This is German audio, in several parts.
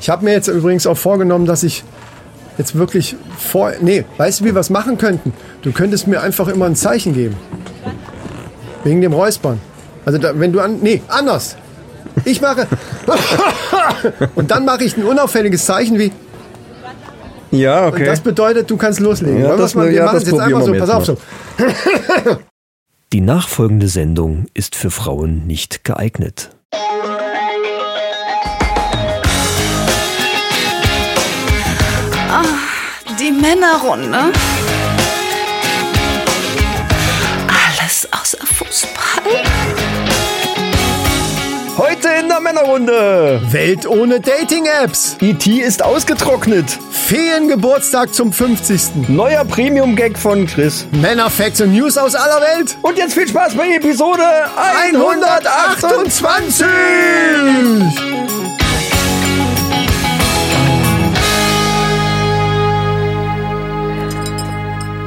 Ich habe mir jetzt übrigens auch vorgenommen, dass ich jetzt wirklich vor. Nee, weißt du, wie wir es machen könnten? Du könntest mir einfach immer ein Zeichen geben. Wegen dem Räuspern. Also da, wenn du an. Nee, anders. Ich mache. und dann mache ich ein unauffälliges Zeichen wie. Ja, Und das bedeutet, du kannst loslegen. Ja, das- wir ja, machen das es jetzt einfach so. wir Pass auf so. jetzt Die nachfolgende Sendung ist für Frauen nicht geeignet. Die Männerrunde. Alles außer Fußball. Heute in der Männerrunde. Welt ohne Dating-Apps. E.T. ist ausgetrocknet. Feengeburtstag zum 50. Neuer Premium-Gag von Chris. Männerfacts und News aus aller Welt. Und jetzt viel Spaß bei Episode 128. 128!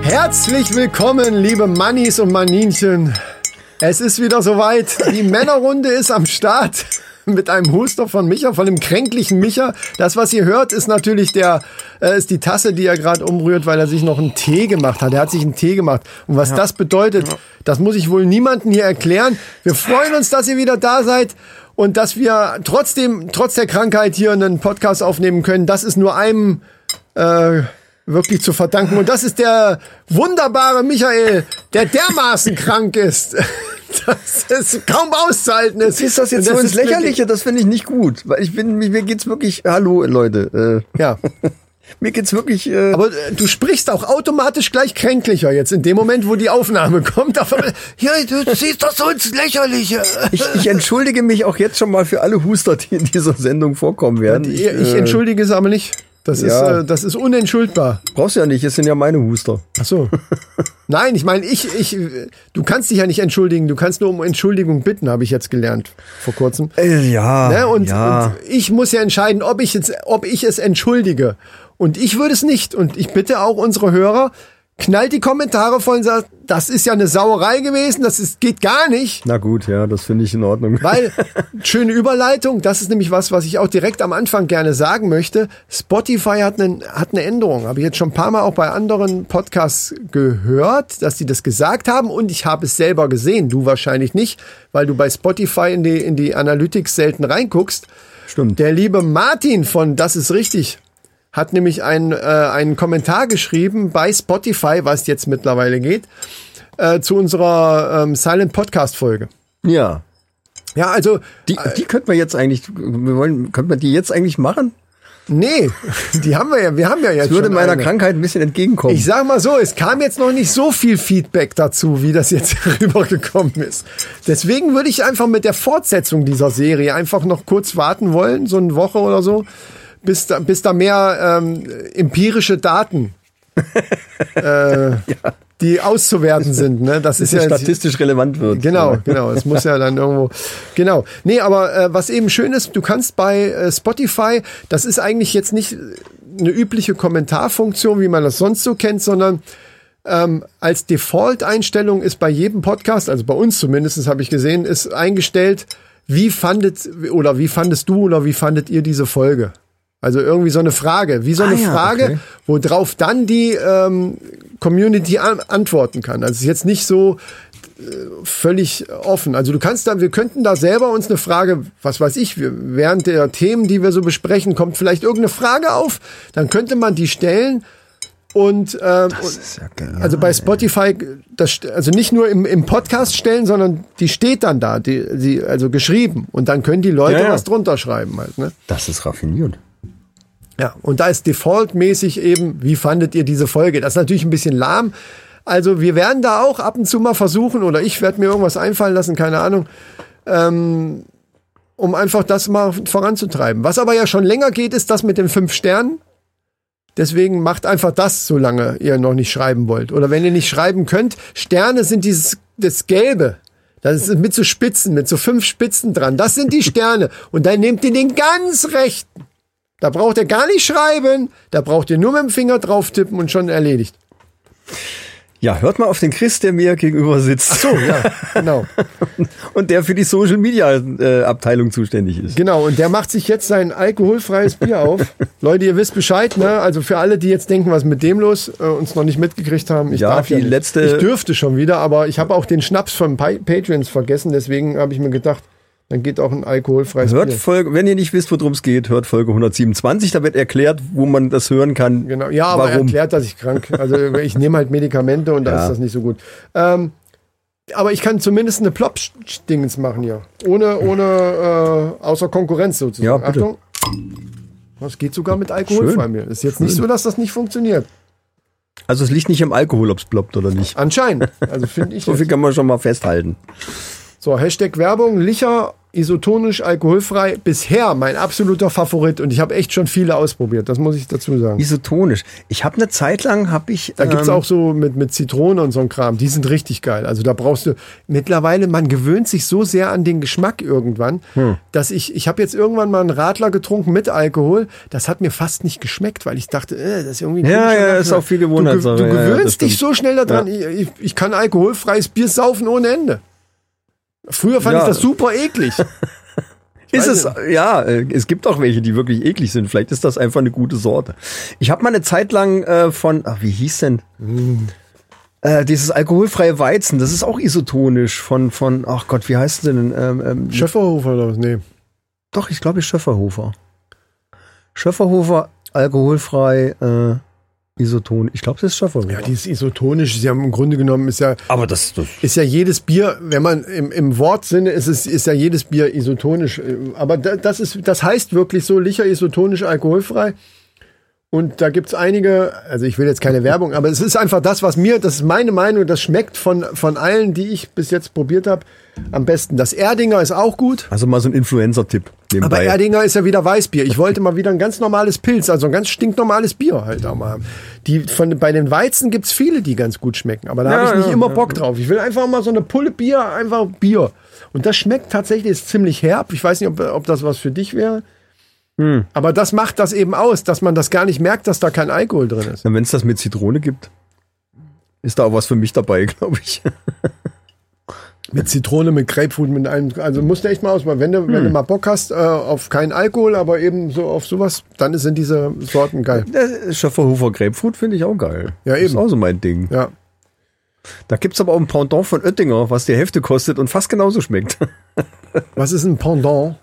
Herzlich willkommen, liebe Mannis und Maninchen. Es ist wieder soweit. Die Männerrunde ist am Start. Mit einem Huster von Micha, von dem kränklichen Micha. Das, was ihr hört, ist natürlich der, äh, ist die Tasse, die er gerade umrührt, weil er sich noch einen Tee gemacht hat. Er hat sich einen Tee gemacht. Und was das bedeutet, das muss ich wohl niemandem hier erklären. Wir freuen uns, dass ihr wieder da seid und dass wir trotzdem, trotz der Krankheit hier einen Podcast aufnehmen können. Das ist nur einem, äh, wirklich zu verdanken. Und das ist der wunderbare Michael, der dermaßen krank ist, dass es kaum auszuhalten ist. Ist das jetzt Und so ins Lächerliche? Das finde ich nicht gut. Weil ich bin, mir geht's wirklich, hallo Leute, Ja, äh, mir geht's wirklich, äh, aber äh, du sprichst auch automatisch gleich kränklicher jetzt in dem Moment, wo die Aufnahme kommt. Ja, du siehst doch so ins Lächerliche. ich, ich entschuldige mich auch jetzt schon mal für alle Huster, die in dieser Sendung vorkommen werden. Ich, ich entschuldige es aber nicht. Das Ja. ist, äh, das ist unentschuldbar. Brauchst du ja nicht, es sind ja meine Huster. Ach so. Nein, ich meine, ich, ich, du kannst dich ja nicht entschuldigen. Du kannst nur um Entschuldigung bitten, habe ich jetzt gelernt vor kurzem. Äh, ja, Ne? Und, ja. und ich muss ja entscheiden, ob ich, jetzt, ob ich es entschuldige. Und ich würde es nicht. Und ich bitte auch unsere Hörer, knallt die Kommentare voll und sagt, das ist ja eine Sauerei gewesen, das ist, geht gar nicht. Na gut, ja, das finde ich in Ordnung. Weil, schöne Überleitung, das ist nämlich was, was ich auch direkt am Anfang gerne sagen möchte. Spotify hat, einen, hat eine Änderung. Habe ich jetzt schon ein paar Mal auch bei anderen Podcasts gehört, dass die das gesagt haben und ich habe es selber gesehen. Du wahrscheinlich nicht, weil du bei Spotify in die, in die Analytics selten reinguckst. Stimmt. Der liebe Martin von Das ist richtig hat nämlich einen, äh, einen Kommentar geschrieben bei Spotify, was jetzt mittlerweile geht, äh, zu unserer ähm, Silent Podcast Folge. Ja. Ja, also Die, die könnten wir jetzt eigentlich, wir wollen, könnten wir die jetzt eigentlich machen? Nee, die haben wir ja, wir haben ja jetzt Das würde meiner eine. Krankheit ein bisschen entgegenkommen. Ich sag mal so, es kam jetzt noch nicht so viel Feedback dazu, wie das jetzt rübergekommen ist. Deswegen würde ich einfach mit der Fortsetzung dieser Serie einfach noch kurz warten wollen, so eine Woche oder so, bis da, bis da mehr ähm, empirische Daten, äh, die auszuwerten sind. Ne? Das ist ja statistisch relevant wird. Genau, genau. Es muss ja dann irgendwo. Genau. Nee, aber äh, was eben schön ist, du kannst bei äh, Spotify, das ist eigentlich jetzt nicht eine übliche Kommentarfunktion, wie man das sonst so kennt, sondern ähm, als Default-Einstellung ist bei jedem Podcast, also bei uns zumindest, habe ich gesehen, ist eingestellt, wie fandet oder wie fandest du oder wie fandet ihr diese Folge? Also irgendwie so eine Frage, wie so eine Ah ja, Frage, okay. worauf dann die ähm, Community an antworten kann. Also es ist jetzt nicht so äh, völlig offen. Also du kannst da, wir könnten da selber uns eine Frage, was weiß ich, wir, während der Themen, die wir so besprechen, kommt vielleicht irgendeine Frage auf, dann könnte man die stellen und, ähm, ja geil. also bei Spotify, das, also nicht nur im, im Podcast stellen, sondern die steht dann da, die, die, also geschrieben. Und dann können die Leute Ja, ja. was drunter schreiben halt, ne? Das ist raffiniert. Ja, und da ist defaultmäßig eben, wie fandet ihr diese Folge? Das ist natürlich ein bisschen lahm. Also wir werden da auch ab und zu mal versuchen, oder ich werde mir irgendwas einfallen lassen, keine Ahnung, ähm, um einfach das mal voranzutreiben. Was aber ja schon länger geht, ist das mit den fünf Sternen. Deswegen macht einfach das, solange ihr noch nicht schreiben wollt. Oder wenn ihr nicht schreiben könnt, Sterne sind dieses das Gelbe. Das ist mit so Spitzen, mit so fünf Spitzen dran. Das sind die Sterne. Und dann nehmt ihr den ganz rechten. Da braucht ihr gar nicht schreiben. Da braucht ihr nur mit dem Finger drauf tippen und schon erledigt. Ja, hört mal auf den Chris, der mir gegenüber sitzt. So, ja, genau. Und der für die Social Media äh, Abteilung zuständig ist. Genau, und der macht sich jetzt sein alkoholfreies Bier auf. Leute, ihr wisst Bescheid, ne? Also für alle, die jetzt denken, was ist mit dem los, äh, uns noch nicht mitgekriegt haben. Ich Ja, darf die ja letzte- Ich dürfte schon wieder, aber ich habe auch den Schnaps von Pa- Patreons vergessen, deswegen habe ich mir gedacht, dann geht auch ein alkoholfreies Hört Bier. Folge, wenn ihr nicht wisst, worum es geht, hört Folge 127. Da wird erklärt, wo man das hören kann. Genau, ja, aber er warum. erklärt, dass ich krank. Also ich nehme halt Medikamente und da Ja. ist das nicht so gut. Ähm, aber ich kann zumindest eine Plop-Dingens machen hier. Ohne, ohne äh, außer Konkurrenz sozusagen. Ja, bitte. Achtung. Das geht sogar mit alkoholfrei mir. Ist jetzt nicht so, dass das nicht funktioniert. Also es liegt nicht im Alkohol, ob's ploppt oder nicht. Anscheinend. Also finde ich. So viel kann man schon mal festhalten. So, Hashtag Werbung, Licher, isotonisch, alkoholfrei. Bisher mein absoluter Favorit und ich habe echt schon viele ausprobiert, das muss ich dazu sagen. Isotonisch. Ich habe eine Zeit lang, habe ich... Da gibt's ähm, auch so mit, mit Zitrone und so ein Kram. Die sind richtig geil. Also da brauchst du mittlerweile, man gewöhnt sich so sehr an den Geschmack irgendwann, Hm. dass ich, ich habe jetzt irgendwann mal einen Radler getrunken mit Alkohol. Das hat mir fast nicht geschmeckt, weil ich dachte, äh, das ist irgendwie ein Ja, ja, Geschmack. ist auch viel Du, ge- Gewohnheitssache. du Ja, ja, das gewöhnst dich stimmt. so schnell daran. Ich, ich, ich kann alkoholfreies Bier saufen ohne Ende. Früher fand Ja. ich das super eklig. Ist es, ja, äh, es gibt auch welche, die wirklich eklig sind. Vielleicht ist das einfach eine gute Sorte. Ich habe mal eine Zeit lang äh, von, ach, wie hieß denn? Äh, dieses alkoholfreie Weizen, das ist auch isotonisch von, von, ach Gott, wie heißt es denn? Ähm, ähm, Schöfferhofer oder was? Nee. doch, ich glaube Schöfferhofer. Schöfferhofer, alkoholfrei, äh, isoton. Ich glaube, das ist Schöfferhofer. Ja, die ist isotonisch. Sie haben im Grunde genommen ist ja Aber das, das ist ja jedes Bier, wenn man im, im Wortsinne ist es ist ja jedes Bier isotonisch, aber da, das ist das heißt wirklich so Licher isotonisch alkoholfrei. Und da gibt's einige, also ich will jetzt keine Werbung, aber es ist einfach das, was mir, das ist meine Meinung, das schmeckt von, von allen, die ich bis jetzt probiert habe, am besten. Das Erdinger ist auch gut, also mal so ein Influencer-Tipp aber. Erdinger ist ja wieder Weißbier. Ich wollte mal wieder ein ganz normales Pilz, also ein ganz stinknormales Bier halt auch mal haben. Die, von, bei den Weizen gibt's viele, die ganz gut schmecken, aber da Ja, habe ich nicht ja, immer ja, Bock drauf. Ich will einfach mal so eine Pulle Bier, einfach Bier. Und das schmeckt tatsächlich, ist ziemlich herb. Ich weiß nicht, ob, ob das was für dich wäre. Hm. Aber das macht das eben aus, dass man das gar nicht merkt, dass da kein Alkohol drin ist. Wenn es das mit Zitrone gibt, ist da auch was für mich dabei, glaube ich. Mit Zitrone, mit Grapefruit, mit allem. Also musst du echt mal ausmachen. Wenn du, wenn du mal Bock hast äh, auf keinen Alkohol, aber eben so auf sowas, dann sind diese Sorten geil. Schöfferhofer Grapefruit finde ich auch geil. Ja, Ist eben. auch so mein Ding. Ja. Da gibt's aber auch ein Pendant von Oettinger, was die Hälfte kostet und fast genauso schmeckt. Was ist ein Pendant?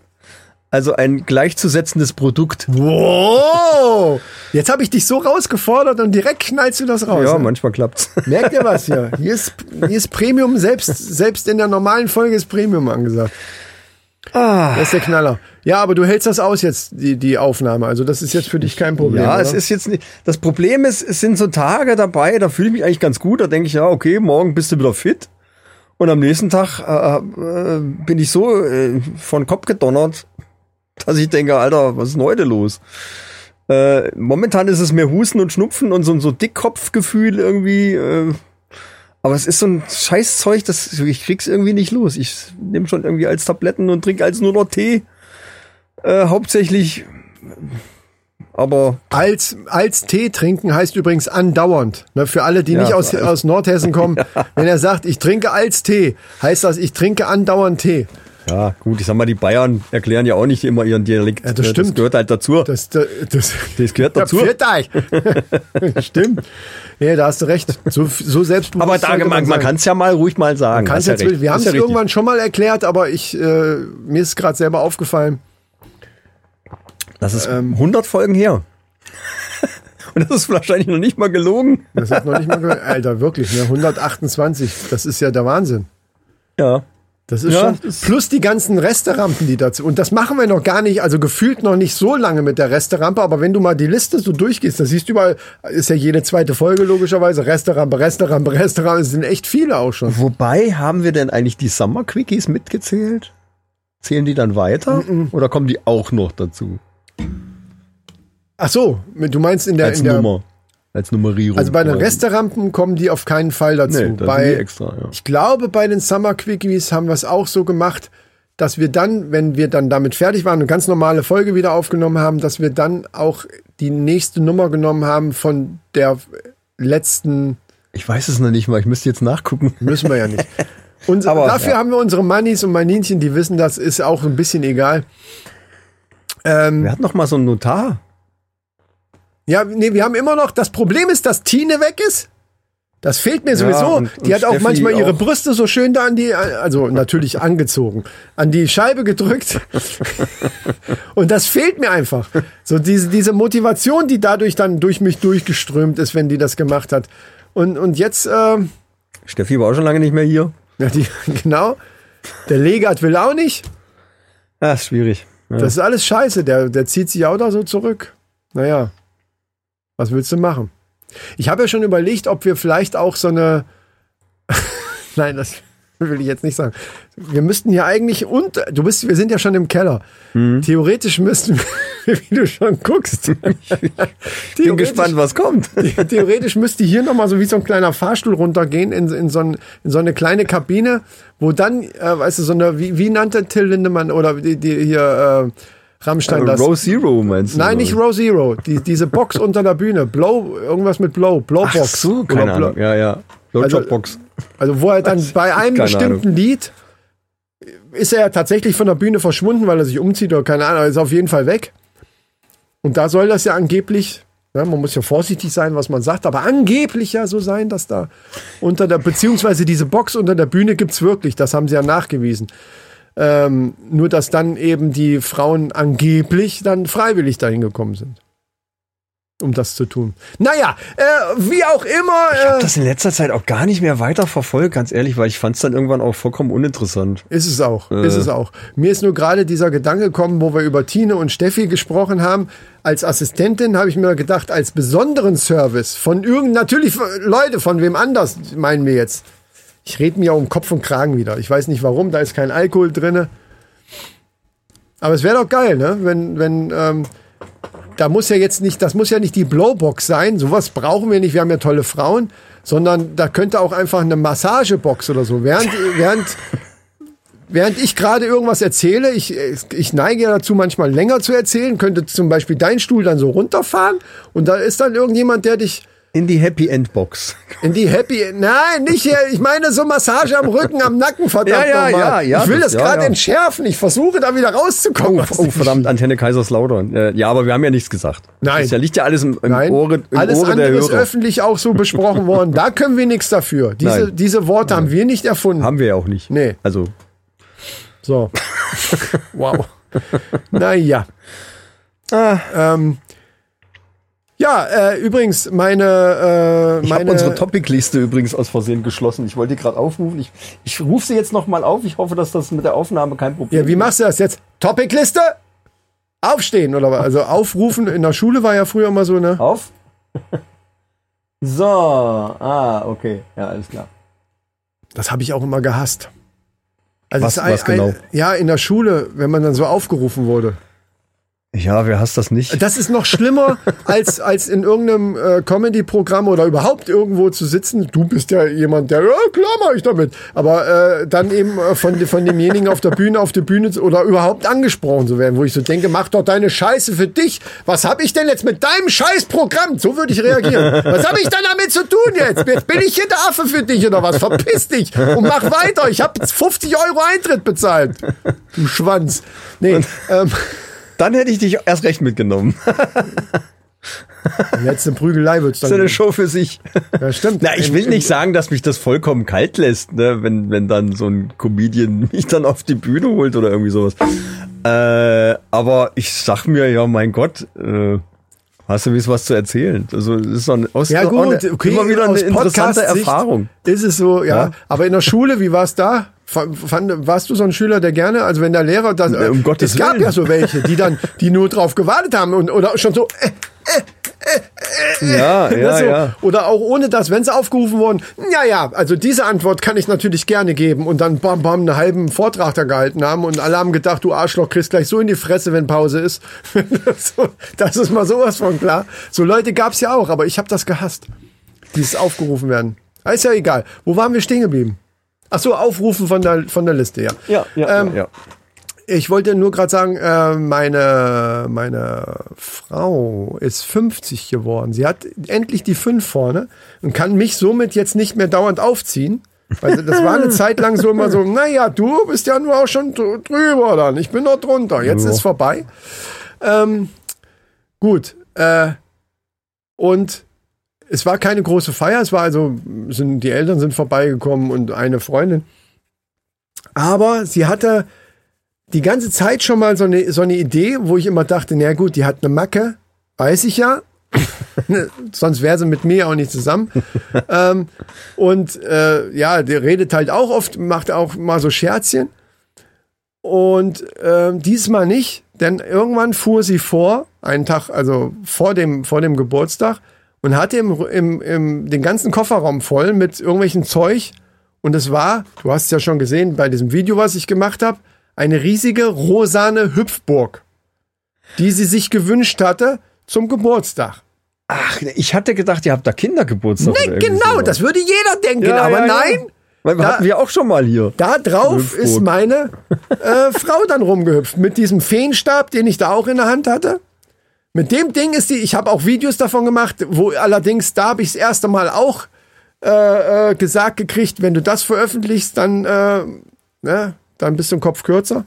Also ein gleichzusetzendes Produkt. Wow! Jetzt habe ich dich so rausgefordert und direkt knallst du das raus. ja, ne? manchmal klappt's. Merkt ihr was hier? Hier ist, hier ist Premium, selbst, selbst in der normalen Folge ist Premium angesagt. Ah. Das ist der Knaller. Ja, aber du hältst das aus jetzt, die, die Aufnahme. Also das ist jetzt für dich kein Problem. Ja, oder? es ist jetzt nicht. Das Problem ist, es sind so Tage dabei, da fühle ich mich eigentlich ganz gut. Da denke ich, ja, okay, morgen bist du wieder fit. Und am nächsten Tag äh, äh, bin ich so äh, von Kopf gedonnert, dass ich denke, Alter, was ist denn heute los? Äh, momentan ist es mehr Husten und Schnupfen und so, so Dickkopfgefühl irgendwie. Äh, aber es ist so ein Scheißzeug, das ich krieg's irgendwie nicht los. Ich nehme schon irgendwie als Tabletten und trinke als nur noch Tee. Äh, hauptsächlich. Aber Als, als Tee trinken heißt übrigens andauernd. Ne, für alle, die Ja, nicht aus, also- aus Nordhessen kommen. Wenn er sagt, ich trinke als Tee, heißt das, ich trinke andauernd Tee. Ja, gut, ich sag mal, die Bayern erklären ja auch nicht immer ihren Dialekt. Ja, das stimmt. Das gehört halt dazu. Das, das, das, Das gehört dazu. euch. Stimmt. Nee, da hast du recht. So, so selbstbewusst. Aber da, man, man kann es ja mal ruhig mal sagen. Hast jetzt, ja recht. wir haben es ja irgendwann schon mal erklärt, aber ich, äh, mir ist gerade selber aufgefallen. Das ist ähm, 100 Folgen her. Und das ist wahrscheinlich noch nicht mal gelogen. Das ist noch nicht mal gehört. Alter, wirklich, ne? 128. Das ist ja der Wahnsinn. Ja. Das ist Ja, schon. Plus die ganzen Resterampen, die dazu. Und das machen wir noch gar nicht, also gefühlt noch nicht so lange mit der Resterampe, aber wenn du mal die Liste so durchgehst, da siehst du überall, ist ja jede zweite Folge logischerweise, Resterampe, Resterampe, Resterampe, es sind echt viele auch schon. Wobei, haben wir denn eigentlich die Summer Quickies mitgezählt? Zählen die dann weiter? Oder kommen die auch noch dazu? Ach so, du meinst in der, Als in der Nummer. Als Nummerierung. also bei den. Resterampen kommen die auf keinen Fall dazu. Nee, bei, extra, ja. Ich glaube, bei den Summer Quickies haben wir es auch so gemacht, dass wir dann, wenn wir dann damit fertig waren und ganz normale Folge wieder aufgenommen haben, dass wir dann auch die nächste Nummer genommen haben von der letzten Ich weiß es noch nicht mal, ich müsste jetzt nachgucken. Müssen wir ja nicht. Und Aber, dafür ja. haben wir unsere Mannis und Maninchen, die wissen, das ist auch ein bisschen egal. Ähm, Wir hatten noch mal so einen Notar. Ja, nee, wir haben immer noch, das Problem ist, dass Tine weg ist. Das fehlt mir sowieso. und- die und hat auch Steffi manchmal ihre auch. Brüste so schön da an die, also natürlich angezogen, an die Scheibe gedrückt. und das fehlt mir einfach. So diese, diese Motivation, die dadurch dann durch mich durchgeströmt ist, wenn die das gemacht hat. Und, und jetzt, äh, Steffi war auch schon lange nicht mehr hier. ja, die, genau, der Legat will auch nicht. Ja, ist schwierig. Ja. Das ist alles scheiße. Der, der zieht sich auch da so zurück. Naja, was willst du machen? Ich habe ja schon überlegt, ob wir vielleicht auch so eine. Nein, das will ich jetzt nicht sagen. Wir müssten hier eigentlich und du bist, wir sind ja schon im Keller. Mhm. Theoretisch müssten wir, wie du schon guckst. Bin gespannt, was kommt. Theoretisch müsste hier nochmal so wie so ein kleiner Fahrstuhl runtergehen in, in, so, ein, in so eine kleine Kabine, wo dann, äh, weißt du, so eine, wie, wie nannte Till Lindemann oder die, die hier äh, Rammstein das? Row Zero meinst du? Nein, nicht? Row Zero. Die, diese Box unter der Bühne. Blow, irgendwas mit Blow. Blowbox. Ach so, keine Oder Blow- Ahnung. Ja, ja. Blowjobbox. Also wo er dann bei einem Keine bestimmten Lied ist er tatsächlich von der Bühne verschwunden, weil er sich umzieht oder keine Ahnung, er ist auf jeden Fall weg. Und da soll das ja angeblich, ja, man muss ja vorsichtig sein, was man sagt, aber angeblich ja so sein, dass da unter der, beziehungsweise diese Box unter der Bühne gibt's wirklich, das haben sie ja nachgewiesen. Ähm, nur, dass dann eben die Frauen angeblich dann freiwillig dahin gekommen sind. Um das zu tun. Naja, äh, wie auch immer. Ich habe Äh, das in letzter Zeit auch gar nicht mehr weiter verfolgt, ganz ehrlich, weil ich fand es dann irgendwann auch vollkommen uninteressant. Ist es auch, Äh. ist es auch. Mir ist nur gerade dieser Gedanke gekommen, wo wir über Tine und Steffi gesprochen haben. Als Assistentin habe ich mir gedacht, als besonderen Service von irgend, natürlich Leute, von wem anders meinen wir jetzt. Ich rede mir um Kopf und Kragen wieder. Ich weiß nicht warum, da ist kein Alkohol drinne. Aber es wäre doch geil, ne? Wenn, wenn, ähm, da muss ja jetzt nicht, das muss ja nicht die Blowbox sein. Sowas brauchen wir nicht. Wir haben ja tolle Frauen, sondern da könnte auch einfach eine Massagebox oder so. Während, während, während ich gerade irgendwas erzähle, ich, ich neige ja dazu, manchmal länger zu erzählen, könnte zum Beispiel dein Stuhl dann so runterfahren und da ist dann irgendjemand, der dich In die Happy End Box. in die Happy, nein, nicht hier, ich meine so Massage am Rücken, am Nacken, verdammt Ja, ja, ja, ja, ich will das, das- ja, gerade ja. entschärfen, ich versuche da wieder rauszukommen. aus Oh, dem verdammt, Antenne Kaiserslautern. Äh, ja, aber wir haben ja nichts gesagt. Nein. Das ja, liegt ja alles im, im Nein, Ohre, im alles Ohre der andere ist öffentlich auch so besprochen worden. Da können wir nichts dafür. Diese, Nein. diese Worte haben wir nicht erfunden. Haben wir ja auch nicht. Nee. Also, So. wow. Naja. Ah. Ähm, ja, äh, übrigens, meine, äh, ich habe unsere Topic-Liste übrigens aus Versehen geschlossen. Ich wollte die gerade aufrufen. Ich, ich rufe sie jetzt noch mal auf. Ich hoffe, dass das mit der Aufnahme kein Problem Ja, wie ist. machst du das jetzt? Topic-Liste? Aufstehen oder was? Also aufrufen in der Schule war ja früher immer so, ne? Auf. So, ah, okay. Ja, alles klar. Das habe ich auch immer gehasst. Also Was- ist was genau? ja, in der Schule, wenn man dann so aufgerufen wurde. Ja, wer hasst das nicht? Das ist noch schlimmer, als, als in irgendeinem äh, Comedy-Programm oder überhaupt irgendwo zu sitzen. Du bist ja jemand, der, ja klar mach ich damit. Aber äh, dann eben äh, von, von demjenigen auf der Bühne, auf der Bühne oder überhaupt angesprochen zu werden, wo ich so denke, mach doch deine Scheiße für dich. Was hab ich denn jetzt mit deinem Scheißprogramm? So würde ich reagieren. Was hab ich denn damit zu tun jetzt? Jetzt bin ich hier der Affe für dich oder was? Verpiss dich und mach weiter. Ich habe 50 Euro Eintritt bezahlt. Du Schwanz. Nee, ähm, Dann hätte ich dich erst recht mitgenommen. letzte Prügelei wird's Das dann. ist eine Show für sich. Ja, stimmt. Na, ich will nicht sagen, dass mich das vollkommen kalt lässt, ne, wenn, wenn dann so ein Comedian mich dann auf die Bühne holt oder irgendwie sowas. Äh, aber ich sag mir, ja, mein Gott, äh, hast du was zu erzählen? Also, es ist so ein, aus, Ja gut, eine, okay, immer wieder eine interessante Erfahrung. Ist es so, ja. Ja. Aber in der Schule, wie war es da? Fand, warst du so ein Schüler, der gerne, also wenn der Lehrer, das, Ja, um Gottes es gab Willen. ja so welche, die dann, die nur drauf gewartet haben und oder schon so, äh, Ja, ja, so, ja. oder auch ohne das, wenn sie aufgerufen wurden. Ja, ja, also diese Antwort kann ich natürlich gerne geben und dann bam, bam, einen halben Vortrag da gehalten haben und alle haben gedacht, du Arschloch, kriegst gleich so in die Fresse, wenn Pause ist. das ist mal sowas von klar. So Leute gab's ja auch, aber ich habe das gehasst. Dieses aufgerufen werden. Ist ja egal. Wo waren wir stehen geblieben? Ach so, aufrufen von der, von der Liste, ja. Ja, ja, Ähm, ja, ich wollte nur gerade sagen, äh, meine, meine Frau ist 50 geworden. Sie hat endlich die 5 vorne und kann mich somit jetzt nicht mehr dauernd aufziehen. Weil das war eine Zeit lang so immer so, naja, du bist ja nur auch schon dr- drüber dann. Ich bin noch drunter. Jetzt Ja. ist vorbei. Ähm, gut. Äh, und es war keine große Feier. Es war also, sind, die Eltern sind vorbeigekommen und eine Freundin. Aber sie hatte die ganze Zeit schon mal so eine, so eine Idee, wo ich immer dachte, na gut, die hat eine Macke, weiß ich ja. Sonst wäre sie mit mir auch nicht zusammen. ähm, und äh, ja, der redet halt auch oft, macht auch mal so Scherzchen. Und ähm, diesmal nicht, denn irgendwann fuhr sie vor, einen Tag, also vor dem, vor dem Geburtstag, und hatte im, im, im, den ganzen Kofferraum voll mit irgendwelchen Zeug. Und es war, du hast es ja schon gesehen bei diesem Video, was ich gemacht habe, eine riesige rosane Hüpfburg, die sie sich gewünscht hatte zum Geburtstag. Ach, ich hatte gedacht, ihr habt da Kindergeburtstag. Nee, genau, sowas. das würde jeder denken, Ja, aber ja, ja. nein. Weil Da- hatten wir auch schon mal hier. Da drauf ist meine äh, Frau dann rumgehüpft mit diesem Feenstab, den ich da auch in der Hand hatte. Mit dem Ding ist die, ich habe auch Videos davon gemacht, wo allerdings da habe ich das erste Mal auch äh, äh, gesagt gekriegt, wenn du das veröffentlichst, dann, äh, ne, dann bist du ein Kopf kürzer.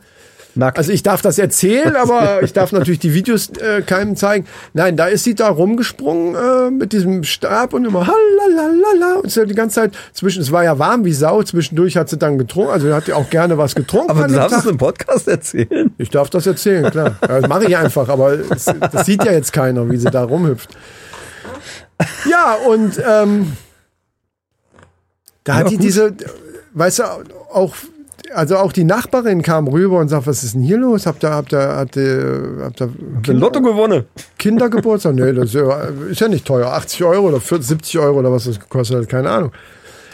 Nackt. Also ich darf das erzählen, aber ich darf natürlich die Videos äh, keinem zeigen. Nein, da ist sie da rumgesprungen äh, mit diesem Stab und immer halalala und so die ganze Zeit zwischen. Es war ja warm wie Sau. Zwischendurch hat sie dann getrunken. Also hat sie auch gerne was getrunken. aber du darfst es im Podcast erzählen. Ich darf das erzählen, klar. Ja, Das mache ich einfach, aber es, das sieht ja jetzt keiner, wie sie da rumhüpft. Ja, und ähm, da hat Ja, die gut. diese, weißt du, auch, also auch die Nachbarin kam rüber und sagt, was ist denn hier los? Habt ihr, habt ihr, habt ihr, habt ihr Den Lotto gewonnen. Kindergeburtstag? nee, das ist ja, ist ja nicht teuer. 80 Euro oder 40, 70 Euro oder was das gekostet hat, keine Ahnung.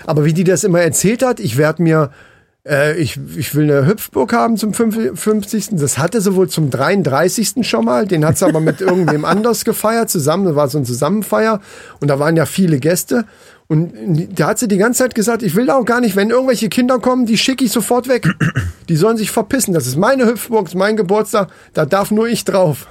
Aber wie die das immer erzählt hat, ich werde mir, äh, ich, ich will eine Hüpfburg haben zum 50. Das hatte sie wohl zum 33. schon mal. Den hat sie aber mit irgendwem anders gefeiert zusammen. Das war so ein Zusammenfeier. Und da waren ja viele Gäste. Und da hat sie die ganze Zeit gesagt, ich will da auch gar nicht, wenn irgendwelche Kinder kommen, die schicke ich sofort weg. Die sollen sich verpissen. Das ist meine Hüpfburg, das ist mein Geburtstag. Da darf nur ich drauf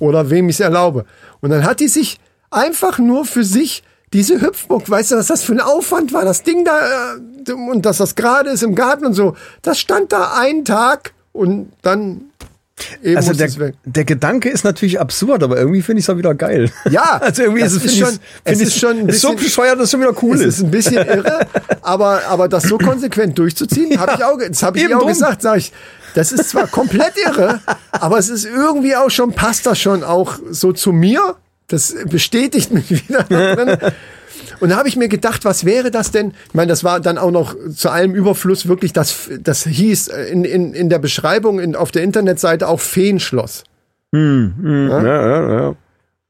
oder wem ich es erlaube. Und dann hat die sich einfach nur für sich diese Hüpfburg, weißt du, was das für ein Aufwand war, das Ding da äh, und dass das gerade ist im Garten und so, das stand da einen Tag und dann eben Also der, der Gedanke ist natürlich absurd, aber irgendwie finde ich es auch wieder geil. Ja, also irgendwie ist es, ist finde schon- ich- es finde ist schon ein ist so bisschen- bescheuert, dass es schon wieder cool es ist. ist ein bisschen irre, aber, aber das so konsequent durchzuziehen, habe ich auch, das habe ich auch drum. gesagt, sag ich, das ist zwar komplett irre, aber es ist irgendwie auch schon, passt das schon auch so zu mir. Das bestätigt mich wieder da drin. Und da habe ich mir gedacht, was wäre das denn? Ich meine, das war dann auch noch zu allem Überfluss wirklich, das, das hieß in, in, in der Beschreibung in, auf der Internetseite auch Feenschloss. ja, ja, ja.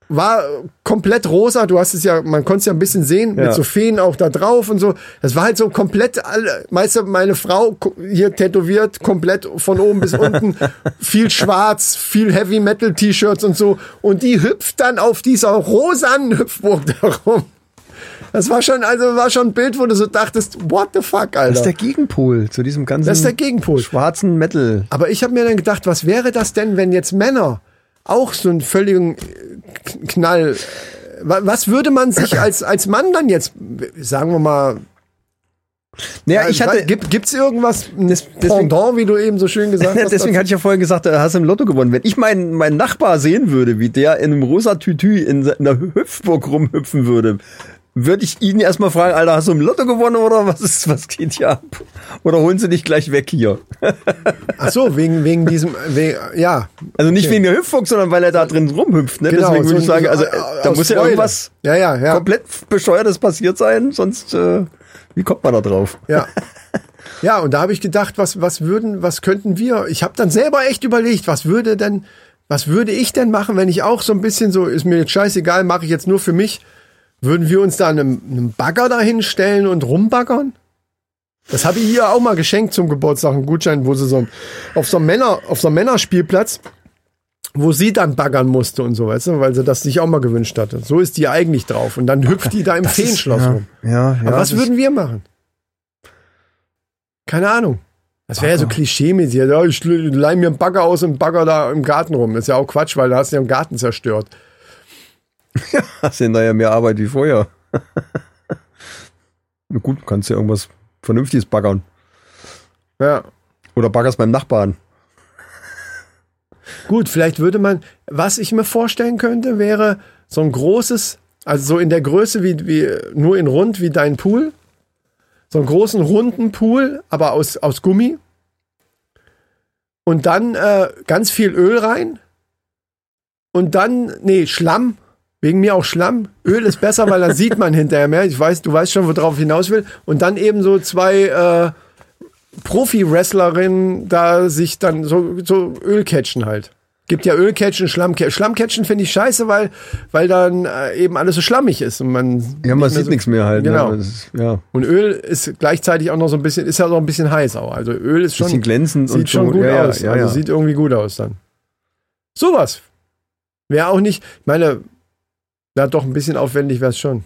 war komplett rosa. Du hast es ja, man konnte es ja ein bisschen sehen, Ja. mit so Feen auch da drauf und so. Das war halt so komplett, alle, meinst du, meine Frau hier tätowiert, komplett von oben bis unten, viel schwarz, viel Heavy Metal T-Shirts und so. Und die hüpft dann auf dieser rosanen Hüpfburg darum. Das war schon, also war schon ein Bild, wo du so dachtest, what the fuck, Alter. Das ist der Gegenpol zu diesem ganzen Das ist der Gegenpol. schwarzen Metal. Aber ich habe mir dann gedacht, was wäre das denn, wenn jetzt Männer auch so einen völligen äh, Knall. äh, wa- Was würde man sich als, als Mann dann jetzt, sagen wir mal, Naja, ich hatte, gibt gibt's irgendwas, ein deswegen- Pendant, wie du eben so schön gesagt hast? Deswegen hatte ich ja vorher gesagt, du hast im Lotto gewonnen. Wenn ich meinen, meinen Nachbar sehen würde, wie der in einem rosa Tütü in einer Hüpfburg rumhüpfen würde, würde ich ihn erstmal fragen, Alter, hast du im Lotto gewonnen oder was ist, was geht hier ab? Oder holen sie dich gleich weg hier? Ach so, wegen, wegen diesem, wegen, ja. Also nicht wegen der Hüpfburg, sondern weil er da drin rumhüpft. Ne? Genau, Deswegen würde so ich sagen, also äh, da muss ja Freude. irgendwas Ja, ja, ja. komplett bescheuertes passiert sein, sonst äh, wie kommt man da drauf? Ja. Ja, und da habe ich gedacht, was, was würden, was könnten wir? Ich habe dann selber echt überlegt, was würde denn, was würde ich denn machen, wenn ich auch so ein bisschen so, ist mir jetzt scheißegal, mache ich jetzt nur für mich. Würden wir uns da einem, einem Bagger dahin stellen und rumbaggern? Das habe ich ihr auch mal geschenkt zum Geburtstag, einen Gutschein, wo sie so auf so einem Männer, auf so einem Männerspielplatz, wo sie dann baggern musste und so, weißt du, weil sie das sich auch mal gewünscht hatte. So ist die eigentlich drauf. Und dann hüpft die da im Feenschloss ja, rum. Ja, ja. Aber was das- würden wir machen? Keine Ahnung. Das wäre ja so klischee-mäßig. Ja, ich leih mir einen Bagger aus und bagger da im Garten rum. ist ja auch Quatsch, weil da hast du ja im Garten zerstört. Hast du hinterher mehr Arbeit wie vorher. Na gut, kannst ja irgendwas Vernünftiges baggern. Ja. Oder baggerst beim Nachbarn. Gut, vielleicht würde man, was ich mir vorstellen könnte, wäre so ein großes, also so in der Größe wie, wie nur in rund wie dein Pool. So einen großen runden Pool, aber aus, aus Gummi. Und dann äh, ganz viel Öl rein. Und dann, nee, Schlamm. Wegen mir auch Schlamm. Öl ist besser, weil dann sieht man hinterher mehr. Ich weiß, du weißt schon, worauf ich hinaus will. Und dann eben so zwei äh, Profi-Wrestlerinnen da sich dann so, so Öl catchen halt. Gibt ja Ölcatchen, Schlammcatchen. Schlammcatchen finde ich scheiße, weil, weil dann äh, eben alles so schlammig ist und man. Ja, man sieht so- nichts mehr halt. Genau. Ne? Ist, ja. Und Öl ist gleichzeitig auch noch so ein bisschen, ist ja noch ein bisschen heiß auch. Also Öl ist schon. Bisschen glänzend sieht und schon so. gut Ja, aus. ja, also ja. sieht irgendwie gut aus dann. Sowas. Wäre auch nicht, ich meine, na doch, ein bisschen aufwendig wäre es schon.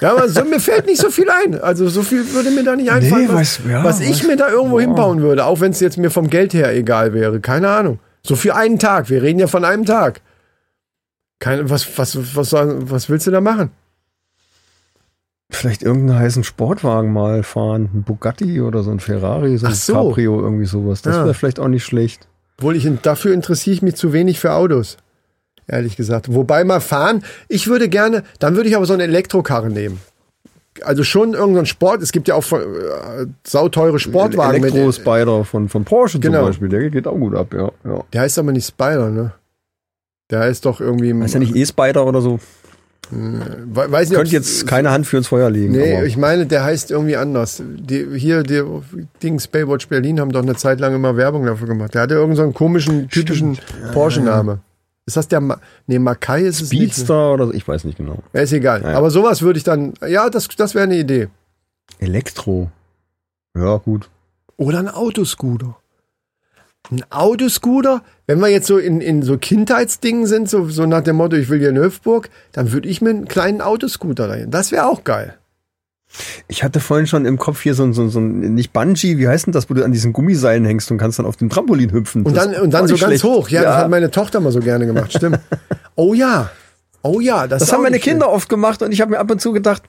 Ja, aber so, mir fällt nicht so viel ein. Also so viel würde mir da nicht einfallen, was, weiß- ja, was ich weiß- mir da irgendwo ja. hinbauen würde, auch wenn es jetzt mir vom Geld her egal wäre. Keine Ahnung. So für einen Tag. Wir reden ja von einem Tag. Keine, was, was, was, was willst du da machen? Vielleicht irgendeinen heißen Sportwagen mal fahren. Ein Bugatti oder so ein Ferrari, so ein so. Cabrio, irgendwie sowas. Das Ja. wäre vielleicht auch nicht schlecht. Obwohl ich dafür interessiere ich mich zu wenig für Autos. Ehrlich gesagt. Wobei mal fahren, ich würde gerne, dann würde ich aber so eine Elektrokarre nehmen. Also schon irgendein Sport, es gibt ja auch äh, sauteure Sportwagen mit. Elektro-Spider von, von Porsche Genau. zum Beispiel, der geht auch gut ab, ja. ja. Der heißt aber nicht Spider, ne? Der heißt doch irgendwie. Ist ja nicht E-Spider oder so. we- weiß nicht, Könnte ob's- jetzt keine Hand für ins Feuer legen. Nee, aber ich meine, der heißt irgendwie anders. Die, hier, die Dings, Baywatch Berlin haben doch eine Zeit lang immer Werbung dafür gemacht. Der hatte irgendeinen so einen komischen, typischen Porsche-Name. Ist das der, Ma nee, Makai ist es nicht. ne? Speedster oder so, ich weiß nicht genau. Ja, ist egal. Ja. Aber sowas würde ich dann, ja, das, das wäre eine Idee. Elektro. Ja, gut. Oder ein Autoscooter. Ein Autoscooter, wenn wir jetzt so in, in so Kindheitsdingen sind, so, so nach dem Motto, ich will hier in Höfburg, dann würde ich mir einen kleinen Autoscooter dahin. Das wäre auch geil. Ich hatte vorhin schon im Kopf hier so, ein- so, so ein, nicht Bungee, wie heißt denn das, wo du an diesen Gummiseilen hängst und kannst dann auf dem Trampolin hüpfen. Und dann, und dann so nicht ganz schlecht. hoch. Ja, das hat meine Tochter mal so gerne gemacht, stimmt. Oh ja. Oh ja, das, das haben meine Kinder oft gemacht und ich habe mir ab und zu gedacht,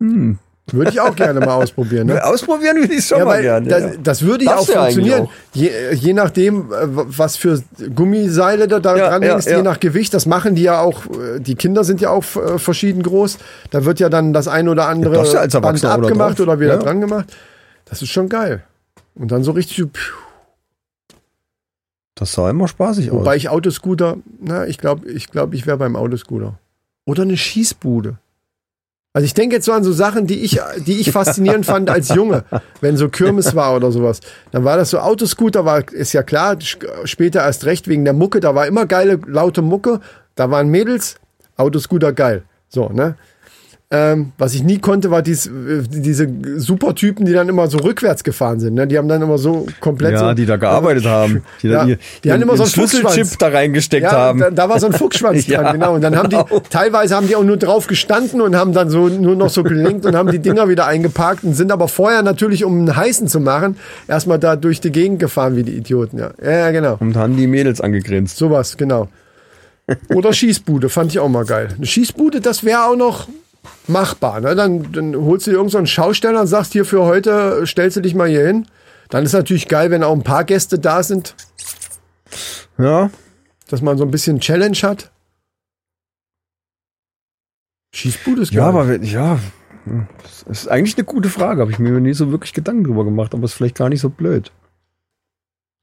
hm, schlecht. Würde ich auch gerne mal ausprobieren. Ne? ausprobieren will ich schon Ja, mal gerne. das, ja. das würde ja auch Darfst ja funktionieren. auch. Je, je nachdem, äh, was für Gummiseile da Ja, dran ja, hängst, ja. je nach Gewicht. Das machen die ja auch, äh, die Kinder sind ja auch äh, verschieden groß. Da wird ja dann das ein oder andere du als Band oder abgemacht drauf. oder wieder Ja. dran gemacht. Das ist schon geil. Und dann so richtig, so. Das sah immer spaßig aus. wobei ich Autoscooter, na, ich glaube, ich glaube, ich wäre beim Autoscooter. Oder eine Schießbude. Also ich denke jetzt so an so Sachen, die ich, die ich faszinierend fand als Junge, wenn so Kirmes war oder sowas. Dann war das so Autoscooter, war, ist ja klar, später erst recht wegen der Mucke, da war immer geile, laute Mucke, da waren Mädels, Autoscooter geil. So, ne? Ähm, was ich nie konnte, war dies, äh, diese Supertypen, die dann immer so rückwärts gefahren sind. Ne? Die haben dann immer so komplett so, ja, die da gearbeitet haben. Die, Ja, ihr, die haben immer so einen Schlüsselchip da reingesteckt ja, haben. Da, da war so ein Fuchsschwanz dran, Ja, genau. Und dann haben die, genau. teilweise haben die auch nur drauf gestanden und haben dann so nur noch so gelinkt und haben die Dinger wieder eingeparkt und sind aber vorher natürlich, um einen heißen zu machen, erstmal da durch die Gegend gefahren wie die Idioten. Ja, ja, ja genau. Und haben die Mädels angegrinst. Sowas, genau. Oder Schießbude, fand ich auch mal geil. Eine Schießbude, das wäre auch noch machbar. Ne? Dann, dann holst du dir irgendeinen so einen Schausteller und sagst, hier für heute stellst du dich mal hier hin. Dann ist natürlich geil, wenn auch ein paar Gäste da sind, Ja, dass man so ein bisschen Challenge hat. Schießbude ist geil. ja, aber wenn- ja, das ist eigentlich eine gute Frage. Habe ich mir nie so wirklich Gedanken drüber gemacht, aber ist vielleicht gar nicht so blöd.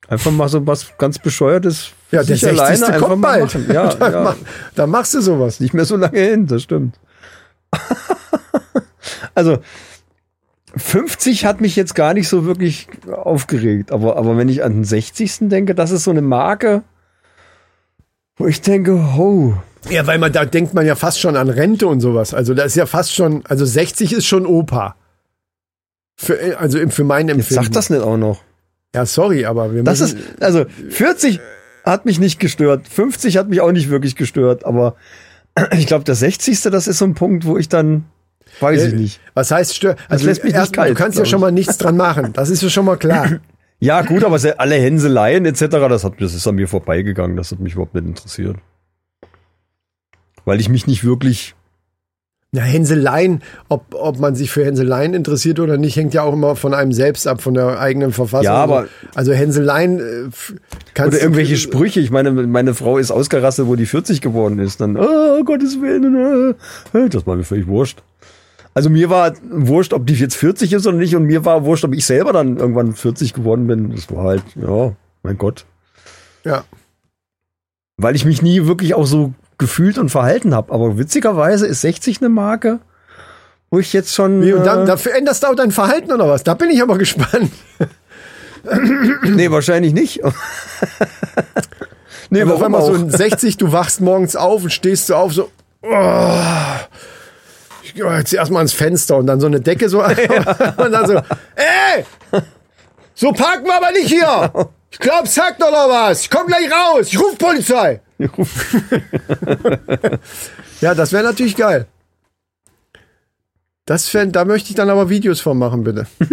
Einfach mal so was ganz bescheuertes. ja, der sich alleine 60. einfach kommt mal bald. machen. Ja, ja. mach, da machst du sowas. Nicht mehr so lange hin, das stimmt. also 50 hat mich jetzt gar nicht so wirklich aufgeregt, aber, aber wenn ich an den 60. denke, das ist so eine Marke, wo ich denke, oh, Ja, weil man da denkt man ja fast schon an Rente und sowas. Also da ist ja fast schon, also 60 ist schon Opa. Für, also für mein jetzt Empfinden. sag das nicht auch noch. Ja, sorry, aber wir Das ist, also 40 hat mich nicht gestört, 50 hat mich auch nicht wirklich gestört, aber ich glaube, der 60. das ist so ein Punkt, wo ich dann, weiß ich nicht. Was heißt stör? Also lässt mich nicht erstmal, kalt, du kannst ja schon mal nichts dran machen. Das ist ja schon mal klar. Ja, gut, aber alle Hänseleien etc., das, hat, das ist an mir vorbeigegangen. Das hat mich überhaupt nicht interessiert. Weil ich mich nicht wirklich. Ja, Hänseleien, ob, ob man sich für Hänseleien interessiert oder nicht, hängt ja auch immer von einem selbst ab, von der eigenen Verfassung. Ja, aber- Also Hänseleien äh, kannst Oder du- irgendwelche Sprüche. Ich meine, meine Frau ist ausgerastet, wo die 40 geworden ist. Dann, oh Gottes Willen, äh, das war mir völlig wurscht. Also mir war wurscht, ob die jetzt 40 ist oder nicht. Und mir war wurscht, ob ich selber dann irgendwann 40 geworden bin. Das war halt, ja, mein Gott. Ja. Weil ich mich nie wirklich auch so gefühlt und verhalten habe. Aber witzigerweise ist 60 eine Marke, wo ich jetzt schon. Wie, und dann, äh, da veränderst du auch dein Verhalten oder was? Da bin ich aber gespannt. nee, wahrscheinlich nicht. nee, Aber auf warum einmal so auch? ein 60, du wachst morgens auf und stehst so auf, so, oh, ich gehe jetzt erstmal ans Fenster und dann so eine Decke so, und dann so, ey, so parken wir aber nicht hier. Ich glaub, es hackt oder was. Ich komm gleich raus. Ich ruf Polizei. ja, das wäre natürlich geil. Das wär, da möchte ich dann aber Videos von machen, bitte.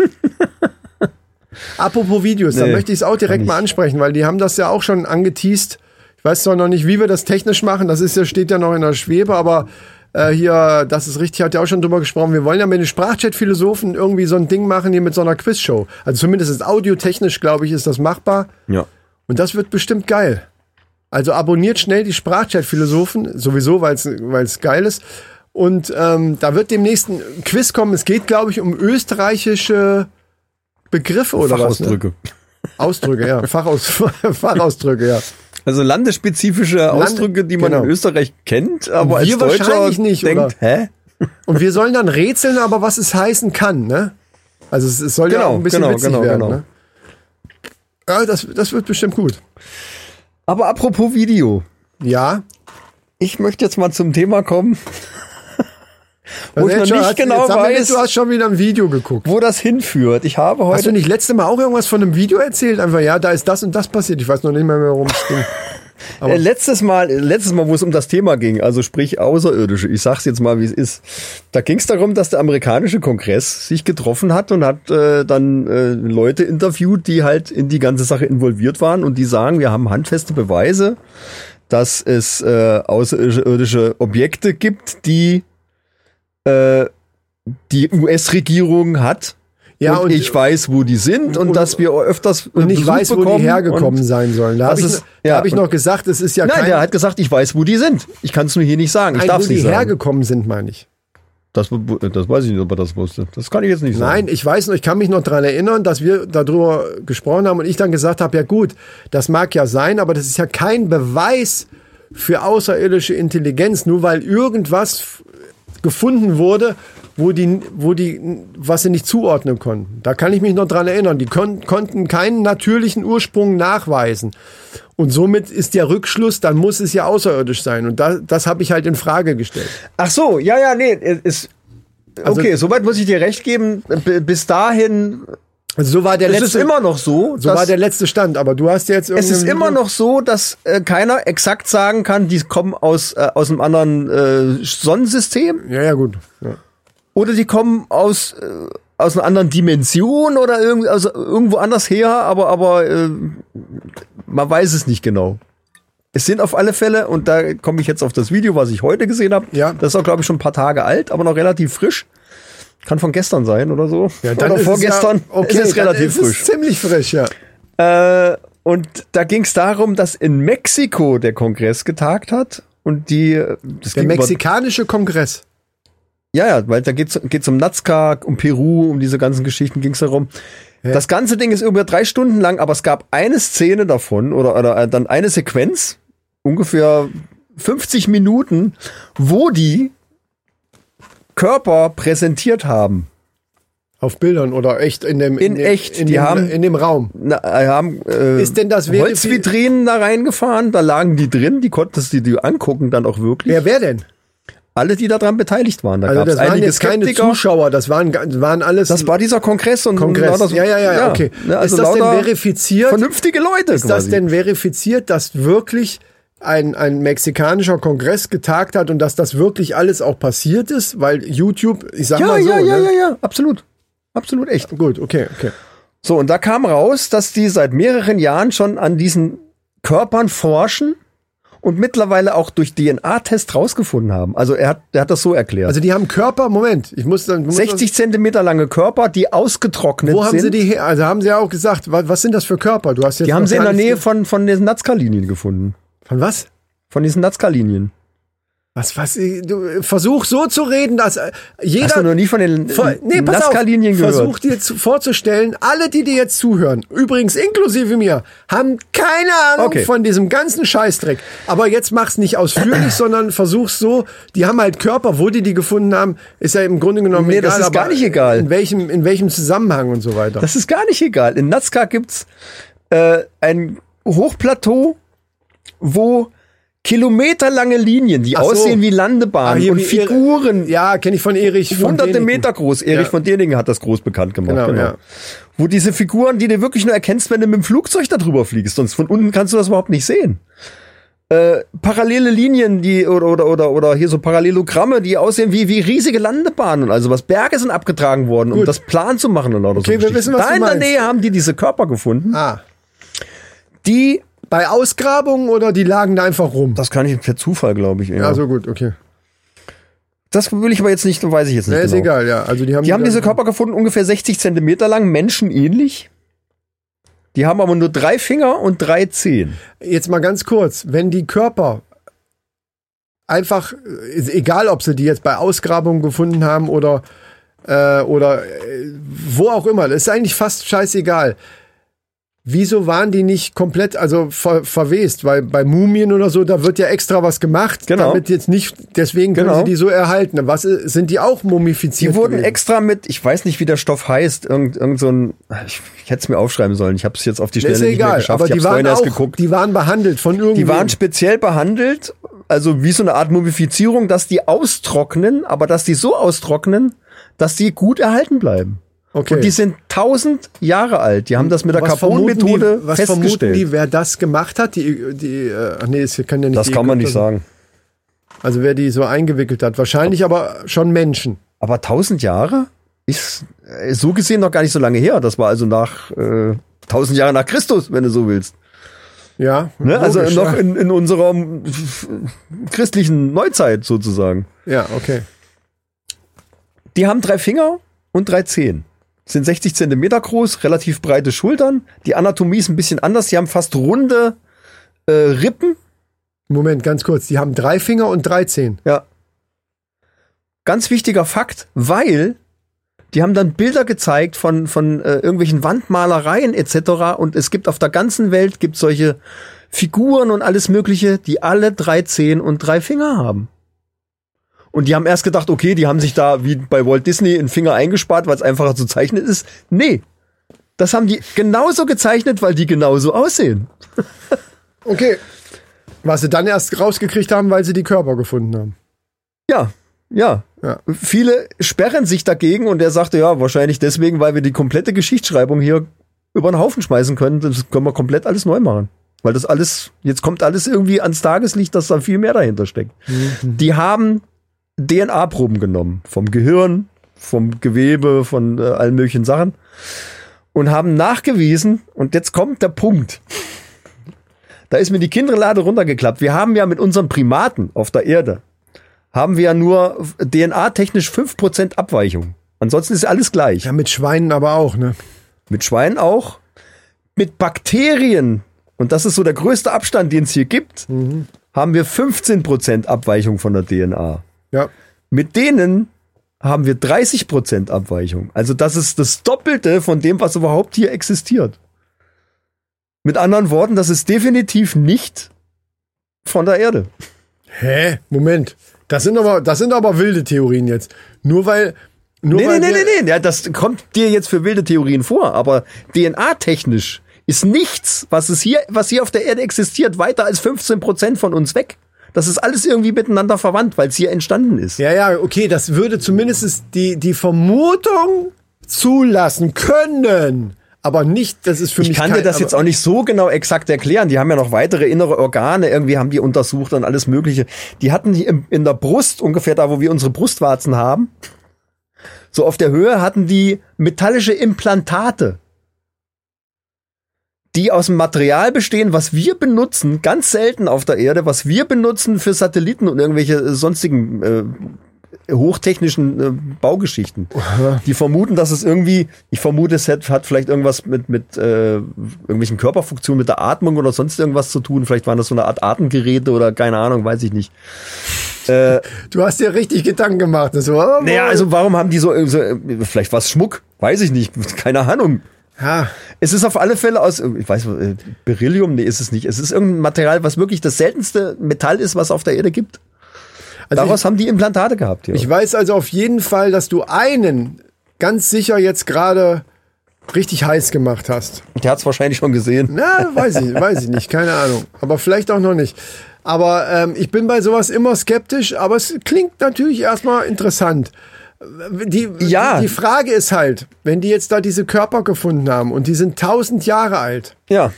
Apropos Videos, da Nee, möchte ich es auch direkt mal ansprechen, weil die haben das ja auch schon angeteased. Ich weiß zwar noch nicht, wie wir das technisch machen, das ist ja, steht ja noch in der Schwebe, aber äh, hier, das ist richtig, hat ja auch schon drüber gesprochen. Wir wollen ja mit den Sprachchat-Philosophen irgendwie so ein Ding machen hier mit so einer Quizshow. Also zumindest ist audiotechnisch, glaube ich, ist das machbar. Ja. Und das wird bestimmt geil. Also abonniert schnell die Sprachchat-Philosophen, sowieso, weil es geil ist. Und ähm, da wird demnächst ein Quiz kommen. Es geht, glaube ich, um österreichische Begriffe oder Fachausdrücke. was? Ne? Ausdrücke, ja. Fachaus Fachausdrücke, ja. Also landesspezifische Ausdrücke, die man genau. in Österreich kennt, aber Wir als Deutscher wahrscheinlich nicht, denkt, hä? Und wir sollen dann rätseln, aber was es heißen kann, ne? Also es, es soll ja Genau, auch ein bisschen genau, witzig genau, werden, genau. ne? Ja, das, das wird bestimmt gut. Aber apropos Video. Ja. Ich möchte jetzt mal zum Thema kommen, wo ich noch schon- nicht genau weiß, du hast schon wieder ein Video geguckt. wo das hinführt. Ich habe Hast du heute nicht letzte Mal auch irgendwas von einem Video erzählt? Einfach, ja, da ist das und das passiert. Ich weiß noch nicht mehr, worum es ging. Aber- äh, letztes Mal, äh, letztes Mal, wo es um das Thema ging, also sprich Außerirdische, ich sag's jetzt mal, wie es ist. Da ging es darum, dass der amerikanische Kongress sich getroffen hat und hat äh, dann äh, Leute interviewt, die halt in die ganze Sache involviert waren und die sagen, wir haben handfeste Beweise, dass es äh, außerirdische Objekte gibt, die äh, die US-Regierung hat. Ja, und, und- ich weiß, wo die sind und, und- dass wir öfters Und ich Besuch weiß, wo die hergekommen sein sollen. Da habe ich, ja, hab ich noch gesagt, es ist ja Nein, kein, der hat gesagt, ich weiß, wo die sind. Ich kann es nur hier nicht sagen. Ich darf wo es die nicht sagen. hergekommen sind, meine ich. Das, das weiß ich nicht, ob er das wusste. Das kann ich jetzt nicht sagen. Nein, ich weiß noch, ich kann mich noch dran erinnern, dass wir darüber gesprochen haben und ich dann gesagt habe, ja gut, das mag ja sein, aber das ist ja kein Beweis für außerirdische Intelligenz, nur weil irgendwas gefunden wurde, wo die, wo die, was sie nicht zuordnen konnten. Da kann ich mich noch dran erinnern. Die kon konnten keinen natürlichen Ursprung nachweisen. Und somit ist der Rückschluss, dann muss es ja außerirdisch sein. Und da, das habe ich halt in Frage gestellt. Ach so, ja, ja, nee. Ist, Also- okay, soweit muss ich dir recht geben. Bis dahin Also so war der ist letzte, es immer noch so. so war der letzte Stand. Aber du hast ja jetzt es ist immer noch so, dass äh, keiner exakt sagen kann, die kommen aus, äh, aus einem anderen äh, Sonnensystem Ja, ja, gut. Ja. Oder die kommen aus, äh, aus einer anderen Dimension oder irgendwie, also irgendwo anders her, aber, aber äh, man weiß es nicht genau. Es sind auf alle Fälle, und da komme ich jetzt auf das Video, was ich heute gesehen habe. Ja. Das ist auch, glaube ich, schon ein paar Tage alt, aber noch relativ frisch. Kann von gestern sein oder so. Ja, oder ist es vorgestern. Ja, okay, es ist dann relativ ist frisch. Es ziemlich frisch, ja. Äh, und da ging es darum, dass in Mexiko der Kongress getagt hat und die das Der ging über- mexikanische Kongress. Ja, ja, weil da geht's geht's um Nazca, um Peru, um diese ganzen Geschichten ging's darum. Das ganze Ding ist über drei Stunden lang, aber es gab eine Szene davon oder, oder äh, dann eine Sequenz, ungefähr 50 Minuten, wo die Körper präsentiert haben. Auf Bildern oder echt in dem In dem, echt, in die dem, haben- in dem Raum. Na, äh, haben äh, Ist denn das Holzvitrinen da reingefahren, da lagen die drin, die konntest du dir angucken dann auch wirklich. Wer wer denn? Alle, die daran beteiligt waren. Da Also das waren jetzt keine. Zuschauer, das waren das waren alles Das war dieser Kongress und Kongress. lauter- ja, ja, ja, ja, okay. ne, also ist das denn verifiziert? Vernünftige Leute Ist das quasi. denn verifiziert, dass wirklich ein, ein mexikanischer Kongress getagt hat und dass das wirklich alles auch passiert ist? Weil YouTube, ich sag ja, mal so, ja, ja, ne? ja, ja, absolut. Absolut echt. Gut, okay, okay. So, und da kam raus, dass die seit mehreren Jahren schon an diesen Körpern forschen und mittlerweile auch durch DNA-Test rausgefunden haben. Also er hat, er hat das so erklärt. Also die haben Körper, Moment, ich muss dann. Muss 60 Zentimeter lange Körper, die ausgetrocknet Wo haben sind. sie die her? Also haben sie ja auch gesagt, was, was sind das für Körper? Du hast jetzt die haben sie in der Nähe von, von diesen Nazca-Linien gefunden. Von was? Von diesen Nazca-Linien. Was, was? Du versuch so zu reden, dass äh, jeder. Hast du noch nie von den Ver- nee, Nazca-Linien gehört? Versuch dir zu, vorzustellen, alle, die dir jetzt zuhören, übrigens inklusive mir, haben keine Ahnung Okay. von diesem ganzen Scheißdreck. Aber jetzt mach's nicht ausführlich, sondern versuch's so, die haben halt Körper, wo die die gefunden haben, ist ja im Grunde genommen Nee, egal. das ist gar aber nicht egal. In welchem, in welchem Zusammenhang und so weiter. Das ist gar nicht egal. In Nazca gibt's äh, ein Hochplateau, wo kilometerlange Linien, die so. aussehen wie Ah, Landebahnen hier und wie Figuren, ja, kenne ich von Erich. von hunderte Däniken. Meter groß. Erich Ja. von Däniken hat das groß bekannt gemacht. Genau, ja. Wo diese Figuren, die du wirklich nur erkennst, wenn du mit dem Flugzeug da drüber fliegst, sonst von unten kannst du das überhaupt nicht sehen. Äh, parallele Linien, die oder oder oder oder hier so Parallelogramme, die aussehen wie wie riesige Landebahnen also was Berge sind abgetragen worden, um Gut. das Plan zu machen und lauter Okay, so wir Geschichten. wissen, was Da du in der. Nähe haben die diese Körper gefunden, Ah, die bei Ausgrabungen oder die lagen da einfach rum? das kann ich per Zufall, glaube ich. eher. Ja, so gut, okay. das will ich aber jetzt nicht, weiß ich jetzt nicht Ja, genau. ist egal, ja. Also die haben, Die haben diese Körper gefunden, ungefähr 60 Zentimeter lang, menschenähnlich. Die haben aber nur drei Finger und drei Zehen. Jetzt mal ganz kurz, wenn die Körper einfach, egal ob sie die jetzt bei Ausgrabungen gefunden haben oder, äh, oder äh, wo auch immer, das ist eigentlich fast scheißegal. Wieso waren die nicht komplett, also ver verwest? Weil bei Mumien oder so, da wird ja extra was gemacht, Genau. damit jetzt nicht, deswegen können Genau. sie die so erhalten. Was äh, sind die auch mumifiziert? Die wurden gewesen? extra mit, ich weiß nicht, wie der Stoff heißt, irgend, irgend so ein, ich, ich hätte es mir aufschreiben sollen, ich habe es jetzt auf die Schnelle ist nicht mehr egal, geschafft, aber die waren auch, geguckt. die waren behandelt von irgendwie. Die waren speziell behandelt, also wie so eine Art Mumifizierung, dass die austrocknen, aber dass die so austrocknen, dass die gut erhalten bleiben. Okay. Und die sind tausend Jahre alt. Die haben das mit der Carbon-Methode die- Was vermuten festgestellt. die, wer das gemacht hat? Die, die, äh, ach nee, das kann ja nicht das kann man nicht sagen. Also wer die so eingewickelt hat. Wahrscheinlich aber schon Menschen. Aber tausend Jahre ist äh, so gesehen noch gar nicht so lange her. Das war also nach äh, tausend Jahre nach Christus, wenn du so willst. Ja. Ne? Also logisch, noch ja. in, in unserer äh, christlichen Neuzeit sozusagen. Ja, okay. Die haben drei Finger und drei Zehen. Sind 60 Zentimeter groß, relativ breite Schultern. Die Anatomie ist ein bisschen anders. Die haben fast runde äh, Rippen. Moment, ganz kurz. Die haben drei Finger und drei Zehen. Ja. Ganz wichtiger Fakt, weil die haben dann Bilder gezeigt von, von äh, irgendwelchen Wandmalereien etc. Und es gibt auf der ganzen Welt gibt solche Figuren und alles Mögliche, die alle drei Zehen und drei Finger haben. Und die haben erst gedacht, okay, die haben sich da wie bei Walt Disney einen Finger eingespart, weil es einfacher zu zeichnen ist. Nee. Das haben die genauso gezeichnet, weil die genauso aussehen. Okay. Was sie dann erst rausgekriegt haben, weil sie die Körper gefunden haben. Ja, ja. Ja. Viele sperren sich dagegen und er sagte, ja, wahrscheinlich deswegen, weil wir die komplette Geschichtsschreibung hier über den Haufen schmeißen können. Das können wir komplett alles neu machen. Weil das alles, jetzt kommt alles irgendwie ans Tageslicht, dass da viel mehr dahinter steckt. Die haben DNA-Proben genommen. Vom Gehirn, vom Gewebe, von äh, allen möglichen Sachen. Und haben nachgewiesen, und jetzt kommt der Punkt. Da ist mir die Kinderlade runtergeklappt. Wir haben ja mit unseren Primaten auf der Erde, haben wir ja nur DNA-technisch 5% Abweichung. Ansonsten ist alles gleich. Ja, mit Schweinen aber auch, ne? Mit Schweinen auch. Mit Bakterien, und das ist so der größte Abstand, den es hier gibt, haben wir 15% Abweichung von der DNA. Ja. Mit denen haben wir 30% Abweichung. Also das ist das Doppelte von dem, was überhaupt hier existiert. Mit anderen Worten, das ist definitiv nicht von der Erde. Hä? Moment. Das sind aber, das sind aber wilde Theorien jetzt. Nur weil, nur Nee, weil nee, nee, nee, nee. Ja, das kommt dir jetzt für wilde Theorien vor, aber DNA-technisch ist nichts, was es hier, was hier auf der Erde existiert, weiter als 15 Prozent von uns weg. Das ist alles irgendwie miteinander verwandt, weil es hier entstanden ist. Ja, ja, okay, das würde zumindest die, die Vermutung zulassen können. Aber nicht, das ist für Ich mich kann kein, dir das jetzt auch nicht so genau exakt erklären. Die haben ja noch weitere innere Organe, irgendwie haben die untersucht und alles Mögliche. Die hatten die im, in der Brust, ungefähr da, wo wir unsere Brustwarzen haben, so auf der Höhe hatten die metallische Implantate. Die aus dem Material bestehen, was wir benutzen, ganz selten auf der Erde, was wir benutzen für Satelliten und irgendwelche äh, sonstigen äh, hochtechnischen äh, Baugeschichten. Die vermuten, dass es irgendwie, ich vermute, es hat, hat vielleicht irgendwas mit, mit äh, irgendwelchen Körperfunktionen, mit der Atmung oder sonst irgendwas zu tun. Vielleicht waren das so eine Art Atemgeräte oder keine Ahnung, weiß ich nicht. Äh, Du hast dir richtig Gedanken gemacht. Das war, naja, also warum haben die so, so vielleicht was Schmuck? Weiß ich nicht, keine Ahnung. Ja, Es ist auf alle Fälle aus, ich weiß, äh, Beryllium, nee, ist es nicht. Es ist irgendein Material, was wirklich das seltenste Metall ist, was auf der Erde gibt. also Daraus haben die Implantate gehabt. Ja. ich, ich weiß also auf jeden Fall, dass du einen ganz sicher jetzt gerade richtig heiß gemacht hast. Der hat's wahrscheinlich schon gesehen. Na, weiß ich, weiß ich nicht, keine Ahnung. Aber vielleicht auch noch nicht. Aber ähm, ich bin bei sowas immer skeptisch, aber es klingt natürlich erstmal interessant. Die, Ja. die, Frage ist halt, wenn die jetzt da diese Körper gefunden haben und die sind tausend Jahre alt, Ja.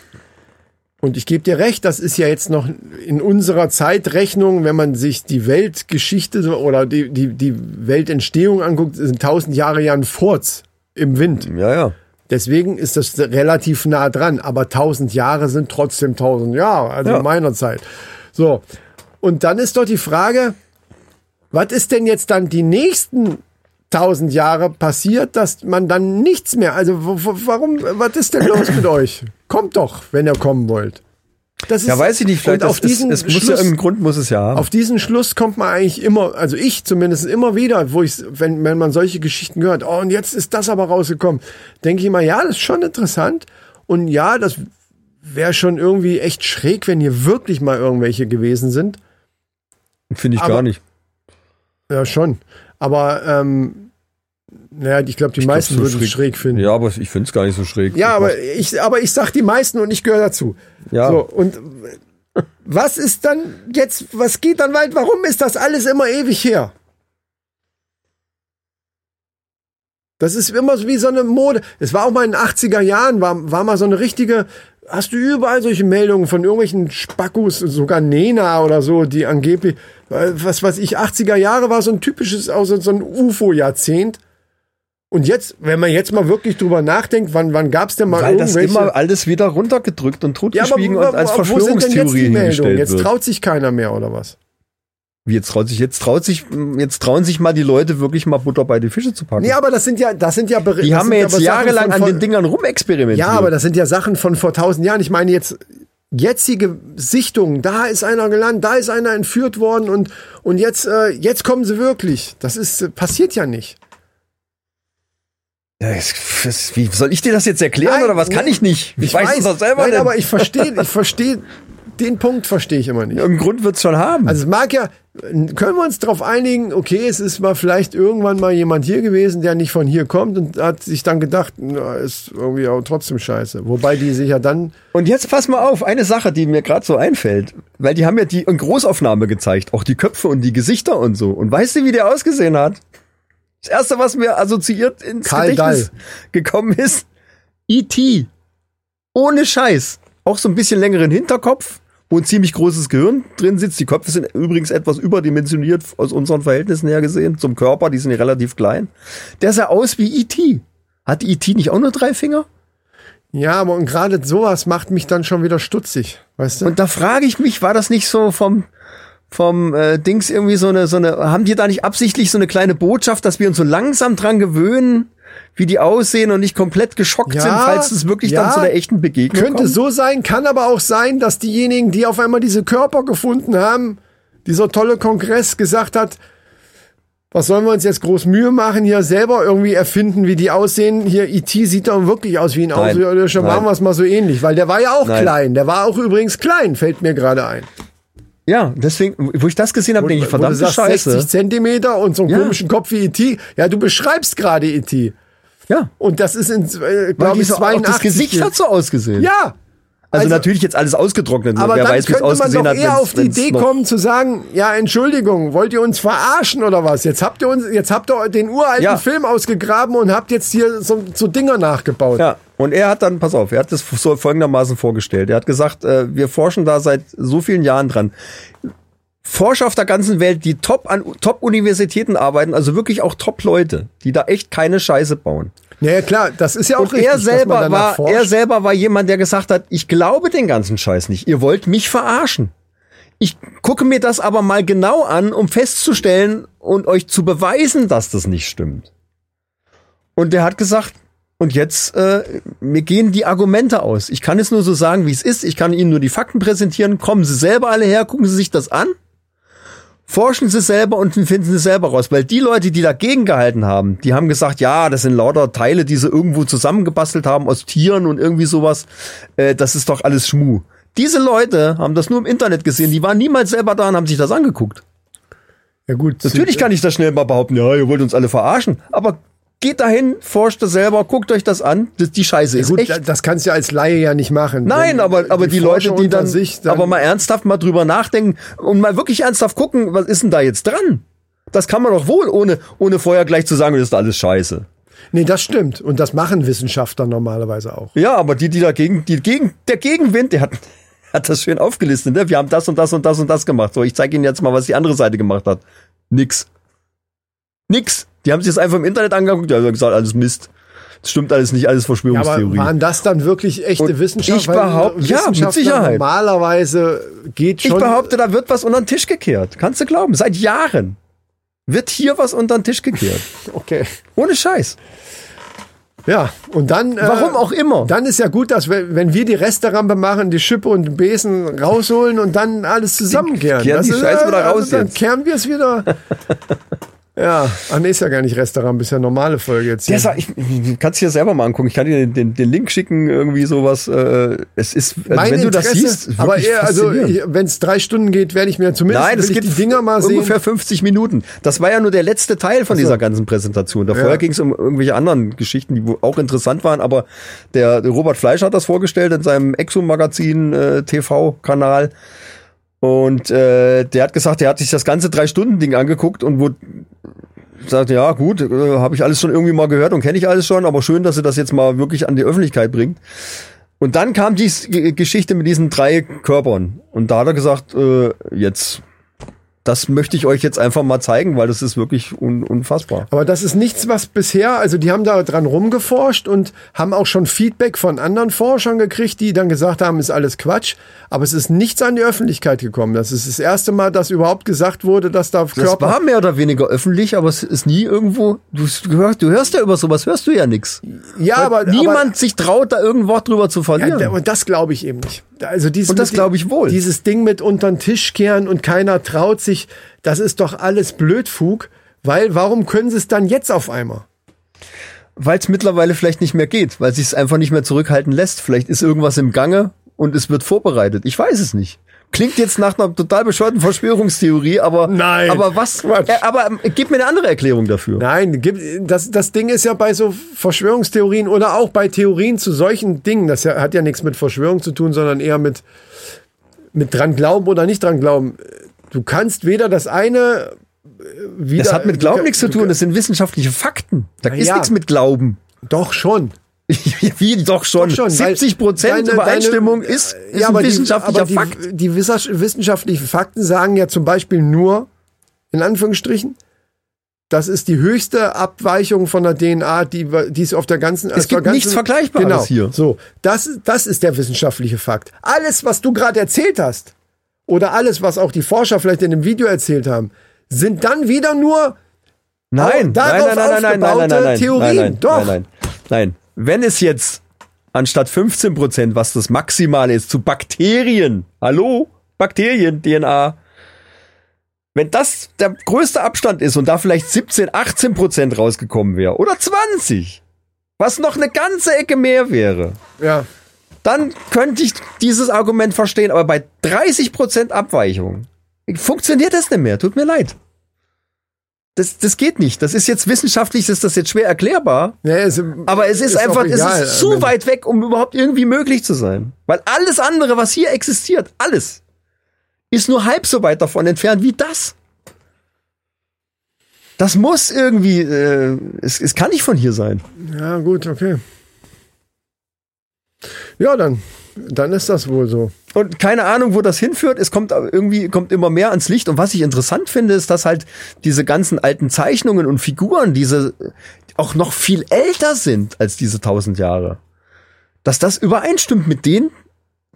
und ich gebe dir recht, das ist ja jetzt noch in unserer Zeitrechnung, wenn man sich die Weltgeschichte oder die, die, die Weltentstehung anguckt, sind tausend Jahre ja ein Furz im Wind. Ja, ja. Deswegen ist das relativ nah dran. Aber tausend Jahre sind trotzdem tausend Jahre, also Ja. in meiner Zeit. So. Und dann ist doch die Frage, was ist denn jetzt dann die nächsten tausend Jahre passiert, dass man dann nichts mehr, also warum, was ist denn los mit euch? Kommt doch, wenn ihr kommen wollt. Das ist, Ja, weiß ich nicht, vielleicht auf ist, diesen es muss ja Schluss, irgendeinen Grund muss es ja haben. auf diesen Schluss kommt man eigentlich immer, also ich zumindest immer wieder, wo ich, wenn, wenn man solche Geschichten hört, oh, und jetzt ist das aber rausgekommen, denke ich immer, ja, das ist schon interessant. Und ja, das wäre schon irgendwie echt schräg, wenn hier wirklich mal irgendwelche gewesen sind. Finde ich aber- gar nicht. Ja, schon. Aber, ähm, naja, ich glaube, die Ich meisten so würden es schräg finden. Ja, aber ich finde es gar nicht so schräg. Ja, aber ich, aber ich sag die meisten und ich gehöre dazu. Ja. So, und was ist dann jetzt, was geht dann weit? Warum ist das alles immer ewig her? Das ist immer so wie so eine Mode. Es war auch mal in den 80er Jahren, war, war mal so eine richtige, hast du überall solche Meldungen von irgendwelchen Spackus, sogar Nena oder so, die angeblich, äh, was weiß ich, 80er Jahre war so ein typisches, also so ein UFO-Jahrzehnt. Und jetzt, wenn man jetzt mal wirklich drüber nachdenkt, wann, wann gab's denn mal Weil das irgendwelche... immer alles wieder runtergedrückt und ja, aber totgeschwiegen und als wo- wo sind denn jetzt die Verschwörungstheorie Meldungen? Jetzt traut sich keiner mehr, oder was? Wie jetzt traut sich, jetzt traut sich, jetzt trauen sich mal die Leute wirklich mal Butter bei die Fische zu packen. Nee, aber das sind ja, das sind ja Berichte. die haben ja jetzt jahrelang an den Dingern rumexperimentiert. Ja, aber das sind ja Sachen von vor tausend Jahren. Ich meine jetzt jetzige Sichtungen. Da ist einer gelandet, da ist einer entführt worden und und jetzt äh, jetzt kommen sie wirklich. Das ist äh, passiert ja nicht. Ja, wie soll ich dir das jetzt erklären Nein, oder was? Kann ich nicht. Ich, weiß, es doch selber Nein, nicht. aber ich verstehe, ich verstehe den Punkt verstehe ich immer nicht. Irgendeinen Grund wird's schon haben. Also es mag ja, können wir uns darauf einigen, okay, es ist mal vielleicht irgendwann mal jemand hier gewesen, der nicht von hier kommt und hat sich dann gedacht, na, ist irgendwie auch trotzdem scheiße. Wobei die sich ja dann, Und jetzt pass mal auf, eine Sache, die mir gerade so einfällt. Weil die haben ja die in Großaufnahme gezeigt, auch die Köpfe und die Gesichter und so. Und weißt du, wie der ausgesehen hat? Das erste, was mir assoziiert ins Karl Gedächtnis gekommen ist, E.T. Ohne Scheiß. Auch so ein bisschen längeren Hinterkopf, wo ein ziemlich großes Gehirn drin sitzt. Die Köpfe sind übrigens etwas überdimensioniert aus unseren Verhältnissen her gesehen. Zum Körper, die sind ja relativ klein. Der sah aus wie E.T. Hat E.T. nicht auch nur drei Finger? ja, aber und gerade sowas macht mich dann schon wieder stutzig, weißt du? Und da frage ich mich, war das nicht so vom vom äh, Dings irgendwie so eine so eine haben die da nicht absichtlich so eine kleine Botschaft, dass wir uns so langsam dran gewöhnen, wie die aussehen und nicht komplett geschockt Ja, sind, falls es wirklich ja, dann zu der echten Begegnung Könnte kommt? so sein, kann aber auch sein, dass diejenigen, die auf einmal diese Körper gefunden haben, dieser tolle Kongress gesagt hat, was sollen wir uns jetzt groß Mühe machen, hier selber irgendwie erfinden, wie die aussehen? Hier, E.T. sieht doch wirklich aus wie ein. Außerirdischer. Machen wir es mal so ähnlich, weil der war ja auch Nein. klein. Der war auch übrigens klein, fällt mir gerade ein. Ja, deswegen, wo ich das gesehen habe, denke ich, verdammte sagst, Scheiße. 60 Zentimeter und so einen Ja. komischen Kopf wie E.T. Ja, du beschreibst gerade E.T. Ja, Und das ist in, äh, glaube ich, so, auch 82. das Gesicht hat so ausgesehen. Ja, also, also- natürlich jetzt alles ausgetrocknet. Aber Wer dann weiß, könnte man doch hat. eher auf die Idee kommen zu sagen, ja, Entschuldigung, wollt ihr uns verarschen oder was? Jetzt habt ihr uns, jetzt habt ihr den uralten Ja. Film ausgegraben und habt jetzt hier so, so Dinger nachgebaut. Ja, und er hat dann, pass auf, er hat das so folgendermaßen vorgestellt. Er hat gesagt, äh, wir forschen da seit so vielen Jahren dran. Forscher auf der ganzen Welt, die top an Top-Universitäten arbeiten, also wirklich auch Top-Leute, die da echt keine Scheiße bauen. Naja, klar, das ist ja auch Und richtig, er selber war, forscht. er selber war jemand, der gesagt hat, ich glaube den ganzen Scheiß nicht. Ihr wollt mich verarschen. Ich gucke mir das aber mal genau an, um festzustellen und euch zu beweisen, dass das nicht stimmt. Und der hat gesagt, und jetzt, äh, mir gehen die Argumente aus. Ich kann es nur so sagen, wie es ist. Ich kann Ihnen nur die Fakten präsentieren. Kommen Sie selber alle her, gucken Sie sich das an. Forschen Sie selber und finden Sie selber raus. Weil die Leute, die dagegen gehalten haben, die haben gesagt, ja, das sind lauter Teile, die sie irgendwo zusammengebastelt haben aus Tieren und irgendwie sowas. Äh, das ist doch alles Schmu. Diese Leute haben das nur im Internet gesehen. Die waren niemals selber da und haben sich das angeguckt. Ja gut, Natürlich kann ich das schnell mal behaupten, ja, ihr wollt uns alle verarschen. Aber geht dahin, forscht das selber, guckt euch das an. Das, die Scheiße ist gut, echt. das kannst du ja als Laie ja nicht machen. Nein, aber, aber die, Leute, Forscher die dann, sich dann aber mal ernsthaft mal drüber nachdenken und mal wirklich ernsthaft gucken, was ist denn da jetzt dran? Das kann man doch wohl, ohne, ohne vorher gleich zu sagen, das ist alles scheiße. Nee, das stimmt. Und das machen Wissenschaftler normalerweise auch. Ja, aber die, die dagegen, die gegen, der Gegenwind, der hat, hat das schön aufgelistet, ne? Wir haben das und das und das und das gemacht. So, ich zeige Ihnen jetzt mal, was die andere Seite gemacht hat. Nix. Nix. Die haben sich das einfach im Internet angeguckt, die haben gesagt, alles Mist. Das stimmt alles nicht, alles Ja, aber Verschwörungstheorie. waren das dann wirklich echte Und Wissenschaft? ich behaupte- ja, mit Wissenschaftler Sicherheit. Normalerweise geht ich schon. behaupte, da wird was unter den Tisch gekehrt. Kannst du glauben. Seit Jahren wird hier was unter den Tisch gekehrt. Okay. Ohne Scheiß. Ja, und dann. äh, Warum auch immer. Dann ist ja gut, dass wir, wenn wir die Resterampe machen, die Schippe und den Besen rausholen und dann alles zusammenkehren. kehren Das die ist, Scheiße äh, wieder raus Dann jetzt. kehren wir es wieder. ja, ah, nee, ist ja gar nicht Restaurant, ist ja normale Folge jetzt. Hier. Ja, sag, ich, du kannst dir selber mal angucken. Ich kann dir den, den, den Link schicken, irgendwie sowas. Äh, es ist, also mein wenn du das Interesse, siehst, aber eher, also wenn es drei Stunden geht, werde ich mir zumindest Nein, ich geht die Dinger mal sehen. ungefähr 50 Minuten. Das war ja nur der letzte Teil von dieser ganzen Präsentation. Davor Ja. ging es um irgendwelche anderen Geschichten, die auch interessant waren. Aber der, der Robert Fleischer hat das vorgestellt in seinem Exo-Magazin äh, TV-Kanal. Und äh, der hat gesagt, er hat sich das ganze drei Stunden Ding angeguckt und wo sagt ja gut, äh, habe ich alles schon irgendwie mal gehört und kenne ich alles schon, aber schön, dass sie das jetzt mal wirklich an die Öffentlichkeit bringt. Und dann kam die Geschichte mit diesen drei Körpern und da hat er gesagt, äh, jetzt das möchte ich euch jetzt einfach mal zeigen, weil das ist wirklich un unfassbar. Aber das ist nichts, was bisher, also die haben da dran rumgeforscht und haben auch schon Feedback von anderen Forschern gekriegt, die dann gesagt haben, ist alles Quatsch. Aber es ist nichts an die Öffentlichkeit gekommen. Das ist das erste Mal, dass überhaupt gesagt wurde, dass da Das Körper. war mehr oder weniger öffentlich, aber es ist nie irgendwo. Du, hörst, du hörst ja über sowas, hörst du ja nix. ja, aber niemand sich traut, da irgendein Wort drüber zu Aber, verlieren. ja, und das glaube ich eben nicht. Also dieses Und das glaube ich wohl. Dieses Ding mit unter den Tisch kehren und keiner traut sich, das ist doch alles Blödfug. Weil warum können sie es dann jetzt auf einmal? weil es mittlerweile vielleicht nicht mehr geht, weil sich es einfach nicht mehr zurückhalten lässt. Vielleicht ist irgendwas im Gange und es wird vorbereitet. Ich weiß es nicht. Klingt jetzt nach einer total bescheuerten Verschwörungstheorie, aber Nein. aber was? Quatsch. Äh, aber ähm, gib mir eine andere Erklärung dafür. Nein, gibt- das, das Ding ist ja bei so Verschwörungstheorien oder auch bei Theorien zu solchen Dingen, das hat ja nichts mit Verschwörung zu tun, sondern eher mit, mit dran glauben oder nicht dran glauben. Du kannst weder das eine äh, wieder. Das hat mit Glauben du- nichts zu tun, das sind wissenschaftliche Fakten. Da ist ja. nichts mit Glauben. Doch schon. Wie doch schon. Doch schon, weil 70 Prozent Übereinstimmung deine- ist, ist ja, ein aber wissenschaftlicher die, Fakt. Die, die wissens- wissenschaftlichen Fakten sagen ja zum Beispiel nur, in Anführungsstrichen, das ist die höchste Abweichung von der DNA, die, die es auf der ganzen. Es gibt nichts Vergleichbares genau, hier. So, das, das ist der wissenschaftliche Fakt. Alles, was du gerade erzählt hast, oder alles, was auch die Forscher vielleicht in dem Video erzählt haben, sind dann wieder nur Nein, darauf nein, nein, nein, nein, nein, nein, aufgebaute nein, nein, Theorien. nein, nein, Doch. Nein, nein, nein. Wenn es jetzt anstatt 15 Prozent, was das Maximale ist, zu Bakterien, hallo, Bakterien, DNA, wenn das der größte Abstand ist und da vielleicht 17, 18 Prozent rausgekommen wäre oder 20, was noch eine ganze Ecke mehr wäre, ja, dann könnte ich dieses Argument verstehen. Aber bei 30 Prozent Abweichung funktioniert das nicht mehr. Tut mir leid. Das, das geht nicht. Das ist jetzt wissenschaftlich, ist das jetzt schwer erklärbar. Ja, es, Aber es ist, auch einfach, es ist zu weit weg, um überhaupt irgendwie möglich zu sein. Weil alles andere, was hier existiert, alles, ist nur halb so weit davon entfernt wie das. Das muss irgendwie, äh, es, es kann nicht von hier sein. Ja, gut, okay. Ja, dann, dann ist das wohl so. Und keine Ahnung, wo das hinführt. Es kommt irgendwie kommt immer mehr ans Licht. Und was ich interessant finde, ist, dass halt diese ganzen alten Zeichnungen und Figuren, diese auch noch viel älter sind als diese tausend Jahre, dass das übereinstimmt mit den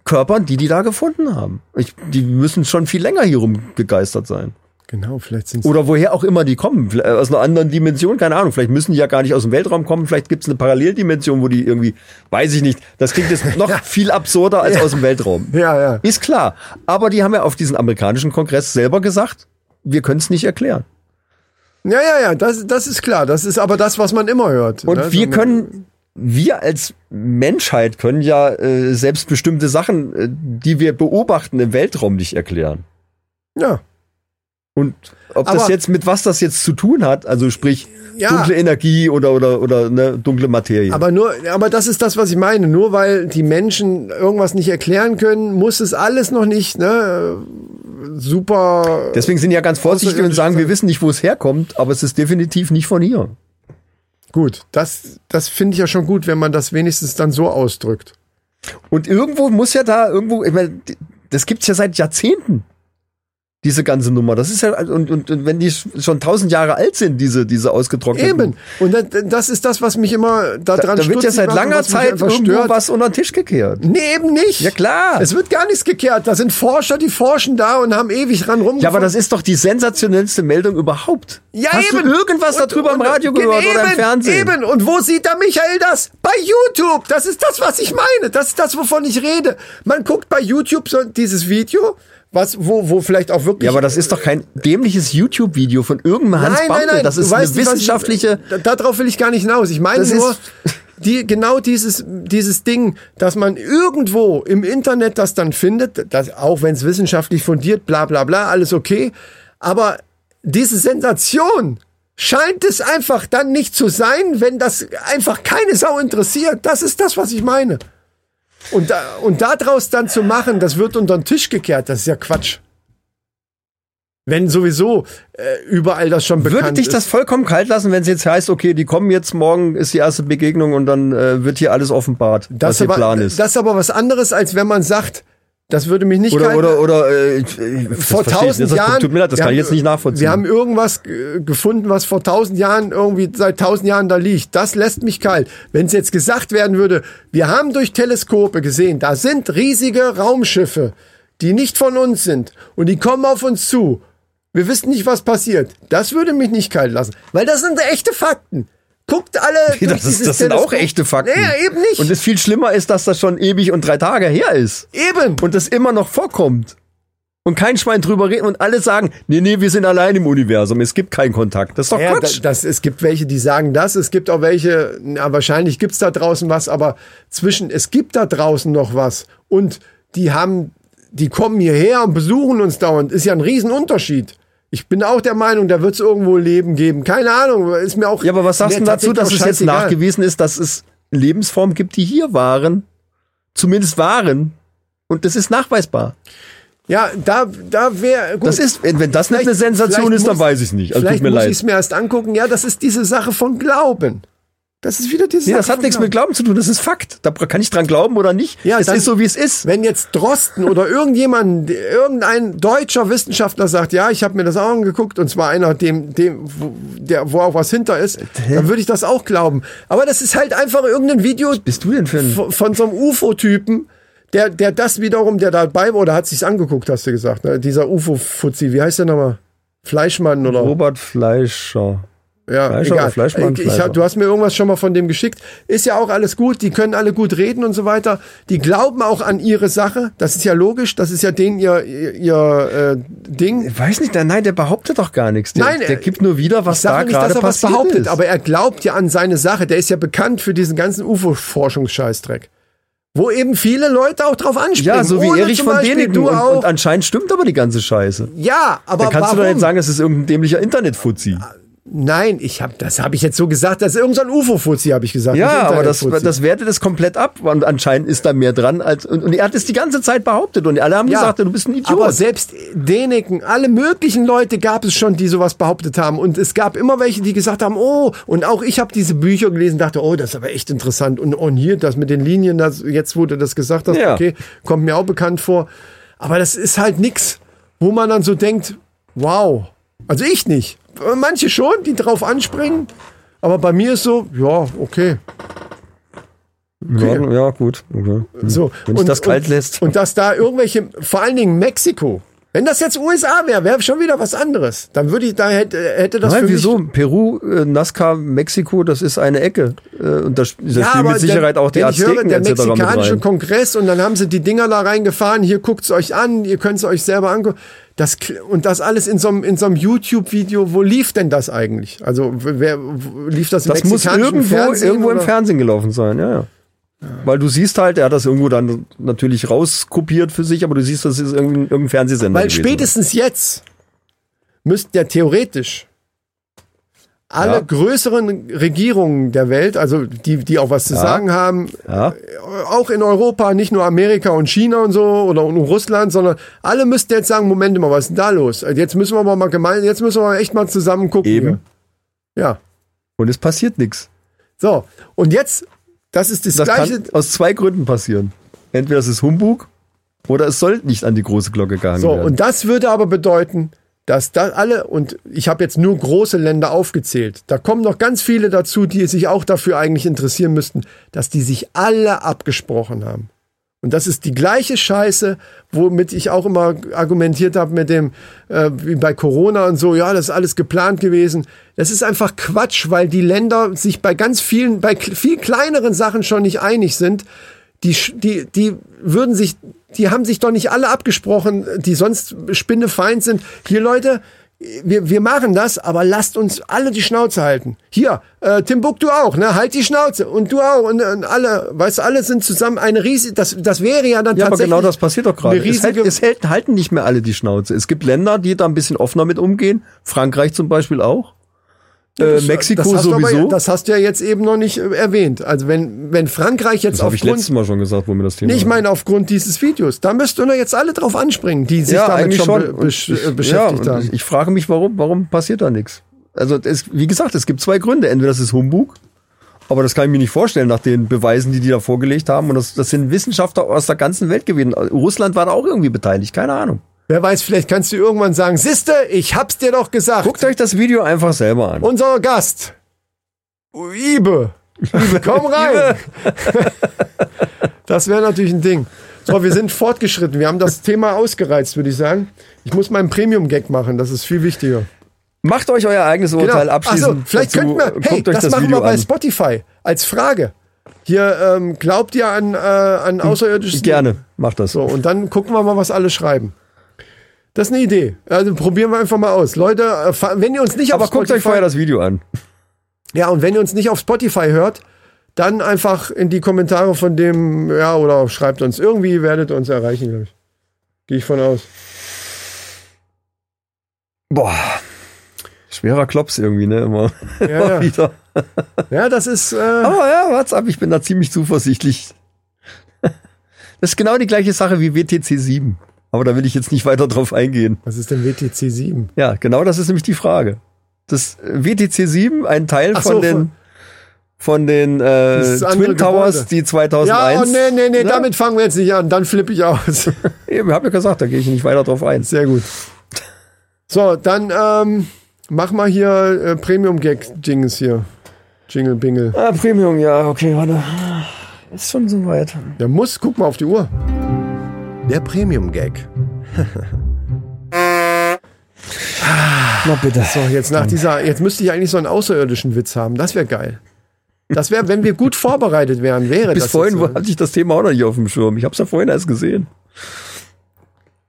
Körpern, die die da gefunden haben. Ich, die müssen schon viel länger hier rumgegeistert sein. Genau, vielleicht sind Oder woher auch immer die kommen. Vielleicht Aus einer anderen Dimension, keine Ahnung. Vielleicht müssen die ja gar nicht aus dem Weltraum kommen. Vielleicht gibt es eine Paralleldimension, wo die irgendwie, weiß ich nicht. Das klingt jetzt noch viel absurder als aus dem Weltraum. Ja, ja. Ist klar. Aber die haben ja auf diesen amerikanischen Kongress selber gesagt, wir können es nicht erklären. Ja, ja, ja, das, das ist klar. Das ist aber das, was man immer hört. Und ne? wir können, wir als Menschheit können ja äh, selbst bestimmte Sachen, äh, die wir beobachten im Weltraum nicht erklären. Ja. Und ob Aber- das jetzt mit was das jetzt zu tun hat, also sprich Ja. dunkle Energie oder oder oder ne, dunkle Materie. Aber nur, aber das ist das, was ich meine. Nur weil die Menschen irgendwas nicht erklären können, muss es alles noch nicht, ne, super. Deswegen sind ja ganz vorsichtig und sagen, wir wissen nicht, wo es herkommt, aber es ist definitiv nicht von hier. Gut, das, das finde ich ja schon gut, wenn man das wenigstens dann so ausdrückt. Und irgendwo muss ja da irgendwo, ich meine, das gibt's ja seit Jahrzehnten. Diese ganze Nummer. Das ist ja, und, und, und wenn die schon tausend Jahre alt sind, diese, diese ausgetrockneten. Eben. Und das, das ist das, was mich immer Da, daran da wird ja seit langer Zeit irgendwo was unter den Tisch gekehrt. Nee, eben nicht. Ja, klar. Es wird gar nichts gekehrt. Da sind Forscher, die forschen da und haben ewig dran rum. Ja, aber das ist doch die sensationellste Meldung überhaupt. Ja, Hast eben. du irgendwas Und- darüber im und- Radio ge- gehört eben, oder im Fernsehen? Eben. Und wo sieht der Michael das? Bei YouTube. Das ist das, was ich meine. Das ist das, wovon ich rede. Man guckt bei YouTube so dieses Video, was, wo, wo vielleicht auch wirklich. Ja, aber das ist doch kein dämliches YouTube-Video von irgendeinem Hans nein, nein, Bamble. nein. Das du ist eine wissenschaftliche. Ich, da- darauf will ich gar nicht hinaus. Ich meine Das nur, die, genau dieses, dieses Ding, dass man irgendwo im Internet das dann findet, das, auch wenn es wissenschaftlich fundiert, bla bla bla, alles okay. Aber diese Sensation scheint es einfach dann nicht zu sein, wenn das einfach keine Sau interessiert. Das ist das, was ich meine. Und, da, und daraus dann zu machen, das wird unter den Tisch gekehrt, das ist ja Quatsch. Wenn sowieso äh, überall das schon bekannt Würde dich ist. das vollkommen kalt lassen, wenn es jetzt heißt, okay, die kommen jetzt morgen, ist die erste Begegnung und dann äh, wird hier alles offenbart, was Das, ihr aber, Plan ist. das ist aber was anderes, als wenn man sagt, das würde mich nicht oder oder oder äh, ich- ich- vor ich tausend Jahren. Tut mir leid, das wir kann ich haben- jetzt nicht nachvollziehen. Wir haben irgendwas gefunden, was vor tausend Jahren irgendwie seit tausend Jahren da liegt. Das lässt mich kalt. Wenn es jetzt gesagt werden würde, wir haben durch Teleskope gesehen, da sind riesige Raumschiffe, die nicht von uns sind und die kommen auf uns zu. Wir wissen nicht, was passiert. Das würde mich nicht kalt lassen, weil das sind echte Fakten. Guckt alle. durch das, ist, das sind auch echte Fakten. Nee, eben nicht. Und das viel schlimmer ist, dass das schon ewig und drei Tage her ist. eben. Und das immer noch vorkommt. Und kein Schwein drüber reden und alle sagen, nee, nee, wir sind allein im Universum, es gibt keinen Kontakt. Das ist doch Ja, Quatsch. da- das, es gibt welche, die sagen das, es gibt auch welche, na, wahrscheinlich gibt's da draußen was, aber zwischen, es gibt da draußen noch was und die haben, die kommen hierher und besuchen uns dauernd, ist ja ein Riesenunterschied. Ich bin auch der Meinung, da wird's irgendwo Leben geben. Keine Ahnung, ist mir auch. Ja, aber was sagst du dazu, dass es jetzt nachgewiesen ist, dass es Lebensformen gibt, die hier waren, zumindest waren, und das ist nachweisbar. Ja, da, da wäre. Das ist, wenn das nicht eine Sensation ist, dann muss- weiß ich es nicht. Also Vielleicht tut mir muss ich es mir erst angucken. Ja, das ist diese Sache von Glauben. Das ist wieder diese Nee, das hat nichts mit Glauben zu tun, das ist Fakt. Da kann ich dran glauben oder nicht. Ja, es dann- ist so, wie es ist. Wenn jetzt Drosten oder irgendjemand, irgendein deutscher Wissenschaftler sagt, ja, ich habe mir das auch angeguckt und zwar einer, dem, dem, wo, der, wo auch was hinter ist, dann würde ich das auch glauben. Aber das ist halt einfach irgendein Video Bist du denn für ein... von, von so einem UFO-Typen, der, der das wiederum, der dabei war oder hat sich's angeguckt, hast du gesagt, ne? Dieser UFO-Fuzzi, wie heißt der nochmal? Fleischmann oder? Robert Fleischer. Ja, Fleischer egal. Fleischmann? ich, ich, Fleischer. hab- du hast mir irgendwas schon mal von dem geschickt. Ist ja auch alles gut. Die können alle gut reden und so weiter. Die glauben auch an ihre Sache. Das ist ja logisch. Das ist ja denen ihr, ihr, ihr äh, Ding. Ich weiß nicht, der- nein, der behauptet doch gar nichts. Der, Nein, der er- gibt nur wieder, was Ich da nicht, dass gerade er was behauptet, ist. aber er glaubt ja an seine Sache. Der ist ja bekannt für diesen ganzen UFO-Forschungsscheißdreck. Wo eben viele Leute auch drauf anspringen. ja, so wie Erich von Däniken. Du Und, auch. und anscheinend stimmt aber die ganze Scheiße. ja, aber Dann kannst warum? du doch nicht sagen, es ist irgendein dämlicher Internetfuzzi. Nein, ich hab, das habe ich jetzt so gesagt. Das ist irgendein UFO-Fuzzi, habe ich gesagt. Ja, aber das, das wertet es komplett ab. Und anscheinend ist da mehr dran als. Und, und er hat es die ganze Zeit behauptet. Und alle haben gesagt, du bist ein Idiot. Aber selbst Däniken, alle möglichen Leute gab es schon, die sowas behauptet haben. Und es gab immer welche, die gesagt haben, oh, und auch ich habe diese Bücher gelesen, dachte, oh, das ist aber echt interessant. Und, und hier, das mit den Linien, das, jetzt du das gesagt hast, Ja. okay, kommt mir auch bekannt vor. Aber das ist halt nix, wo man dann so denkt, wow. Also ich nicht. Manche schon, die drauf anspringen. Aber bei mir ist so, ja, okay. Ja, ja, gut. Okay. So. Wenn sich das kalt und, lässt. Und dass da irgendwelche, vor allen Dingen Mexiko, wenn das jetzt USA wäre, wäre schon wieder was anderes. Dann würde ich, da hätte, hätte das Nein, wieso? Peru, äh, Nazca, Mexiko, das ist eine Ecke. Äh, und da, sp- da Ja, spielen aber mit Sicherheit der, auch die ich höre, Azteken der etc. mexikanische. Kongress und dann haben sie die Dinger da reingefahren, hier guckt's euch an, ihr könnt's euch selber angucken. Das, und das alles in so einem, in so einem YouTube-Video, wo lief denn das eigentlich? Also, wer, wo, lief das im Das muss irgendwo, Fernsehen? irgendwo im oder? Fernsehen gelaufen sein, ja, ja. Weil du siehst halt, er hat das irgendwo dann natürlich rauskopiert für sich, aber du siehst, das ist irgendein, irgendein Fernsehsender. Weil gewesen. spätestens jetzt müssten ja theoretisch alle Ja. größeren Regierungen der Welt, also die, die auch was zu sagen haben, Ja. auch in Europa, nicht nur Amerika und China und so oder nur Russland, sondern alle müssten jetzt sagen, Moment mal, was ist denn da los? Also Jetzt müssen wir mal gemein, jetzt müssen wir mal echt mal zusammen gucken. Eben. Hier. Ja. Und es passiert nichts. So. Und jetzt, das ist das, Das gleiche. kann aus zwei Gründen passieren. Entweder es ist Humbug oder es soll nicht an die große Glocke gehangen So, werden. und das würde aber bedeuten, dass da alle, und ich habe jetzt nur große Länder aufgezählt, da kommen noch ganz viele dazu, die sich auch dafür eigentlich interessieren müssten, dass die sich alle abgesprochen haben. Und das ist die gleiche Scheiße, womit ich auch immer argumentiert habe mit dem, äh, wie bei Corona und so, ja, das ist alles geplant gewesen. Das ist einfach Quatsch, weil die Länder sich bei ganz vielen, bei viel kleineren Sachen schon nicht einig sind. Die, die, die würden sich, die haben sich doch nicht alle abgesprochen, die sonst spinnefeind sind. Hier, Leute, wir, wir machen das, aber lasst uns alle die Schnauze halten. Hier, äh, Timbuktu auch, ne? Halt die Schnauze. Und du auch. Und, und alle, weißt du, alle sind zusammen eine riesige, das, das wäre ja dann ja, aber tatsächlich. genau das passiert doch gerade. Es, hält, es hält, halten nicht mehr alle die Schnauze. Es gibt Länder, die da ein bisschen offener mit umgehen. Frankreich zum Beispiel auch. Äh, Das- Mexiko das hast du sowieso. Aber, das hast du ja jetzt eben noch nicht äh, erwähnt. Also wenn, wenn Frankreich jetzt das habe ich aufgrund, letztes Mal schon gesagt, wo mir das Thema Nee, ich meine aufgrund dieses Videos, da müssten doch jetzt alle drauf anspringen, die sich ja, damit eigentlich schon, schon. be ich, äh, beschäftigt ja, haben. Ich frage mich, warum, warum passiert da nichts? Also, es, wie gesagt, es gibt zwei Gründe. Entweder das ist Humbug, aber das kann ich mir nicht vorstellen nach den Beweisen, die die da vorgelegt haben. Und das, das sind Wissenschaftler aus der ganzen Welt gewesen. Russland war da auch irgendwie beteiligt, keine Ahnung. Wer weiß, vielleicht kannst du irgendwann sagen, Siste, ich hab's dir doch gesagt. Guckt euch das Video einfach selber an. Unser Gast, Ibe, komm rein. das wäre natürlich ein Ding. So, wir sind fortgeschritten. Wir haben das Thema ausgereizt, würde ich sagen. Ich muss meinen Premium-Gag machen, das ist viel wichtiger. Macht euch euer eigenes Urteil Ach abschließen. so, Genau. vielleicht dazu. könnten wir, hey, das, das, machen Video wir bei an. Spotify als Frage. Hier, ähm, glaubt ihr an, äh, an außerirdisches Gerne, macht das. So, und dann gucken wir mal, was alle schreiben. Das ist eine Idee. Also probieren wir einfach mal aus. Leute, äh, wenn ihr uns nicht Aber auf guckt euch Spotify, vorher das Video an. ja, und wenn ihr uns nicht auf Spotify hört, dann einfach in die Kommentare von dem, ja, oder schreibt uns. Irgendwie werdet ihr uns erreichen, glaube ich. Gehe ich von aus. Boah. Schwerer Klops irgendwie, ne? Immer, Ja, ja. wieder. ja das ist, äh, Aber ja, what's up, ich bin da ziemlich zuversichtlich. Das ist genau die gleiche Sache wie WTC 7. Aber da will ich jetzt nicht weiter drauf eingehen. was ist denn WTC 7? Ja, genau das ist nämlich die Frage. Das äh, WTC 7, ein Teil Ach von so, den, von- von den äh, Twin Towers, Gebäude. die 2001. Ja, oh, nee, nee, nee, Ne? damit fangen wir jetzt nicht an. Dann flippe ich aus. Eben, hab ja gesagt, da gehe ich nicht weiter drauf ein. Sehr gut. So, dann ähm, mach mal hier äh, Premium-Gag-Jingles hier. Jingle Bingle. Ah, Premium, ja, okay, warte. Ist schon soweit. Der muss, guck mal auf die Uhr. Der Premium-Gag. Na bitte. So, jetzt nach dieser, jetzt müsste ich eigentlich so einen außerirdischen Witz haben. Das wäre geil. Das wäre, wenn wir gut vorbereitet wären, wäre Bis das. vorhin jetzt so. hatte ich das Thema auch noch nicht auf dem Schirm. Ich habe es ja vorhin erst gesehen.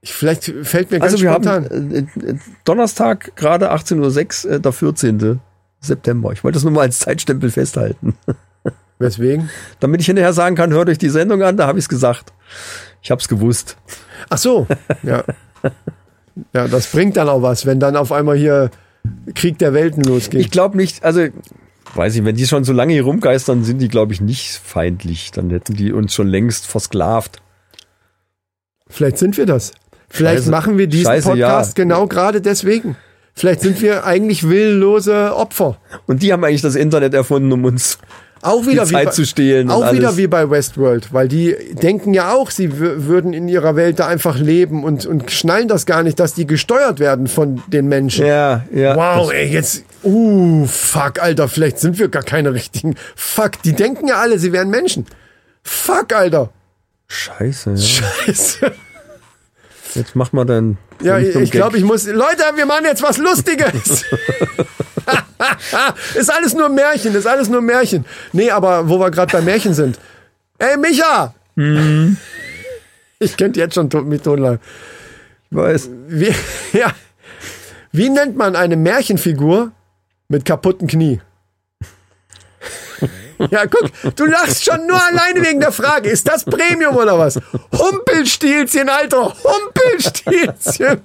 Ich, vielleicht fällt mir ganz Also wir spontan. haben äh, äh, Donnerstag, gerade 18.06 Uhr, äh, der 14. September. Ich wollte das nur mal als Zeitstempel festhalten. Weswegen? Damit ich hinterher sagen kann, hört euch die Sendung an, da habe ich es gesagt. Ich habe es gewusst. Ach so, ja. Ja, das bringt dann auch was, wenn dann auf einmal hier Krieg der Welten losgeht. Ich glaube nicht, also weiß ich, wenn die schon so lange hier rumgeistern, sind die, glaube ich, nicht feindlich. Dann hätten die uns schon längst versklavt. Vielleicht sind wir das. Vielleicht Scheiße. machen wir diesen Scheiße, Podcast ja. genau gerade deswegen. Vielleicht sind wir eigentlich willlose Opfer. Und die haben eigentlich das Internet erfunden, um uns Auch wieder wie bei, zu stehlen. Auch wieder wie bei Westworld, weil die denken ja auch, sie wü- würden in ihrer Welt da einfach leben und, und schnallen das gar nicht, dass die gesteuert werden von den Menschen. Ja, ja. Wow, ey, jetzt, uh, fuck, Alter, vielleicht sind wir gar keine richtigen. Fuck, die denken ja alle, sie wären Menschen. Fuck, Alter. Scheiße, ja. Scheiße. Jetzt mach mal dein. Ja, ich glaube, ich muss. Leute, wir machen jetzt was Lustiges. ist alles nur Märchen, ist alles nur Märchen. Nee, aber wo wir gerade bei Märchen sind. Ey, Micha! Ich könnte jetzt schon mit Tonlein. Ich weiß. Wie, ja. Wie nennt man eine Märchenfigur mit kaputten Knie? Ja, guck, du lachst schon nur alleine wegen der Frage. Ist das Premium oder was? Humpelstilzchen, Alter. Humpelstilzchen.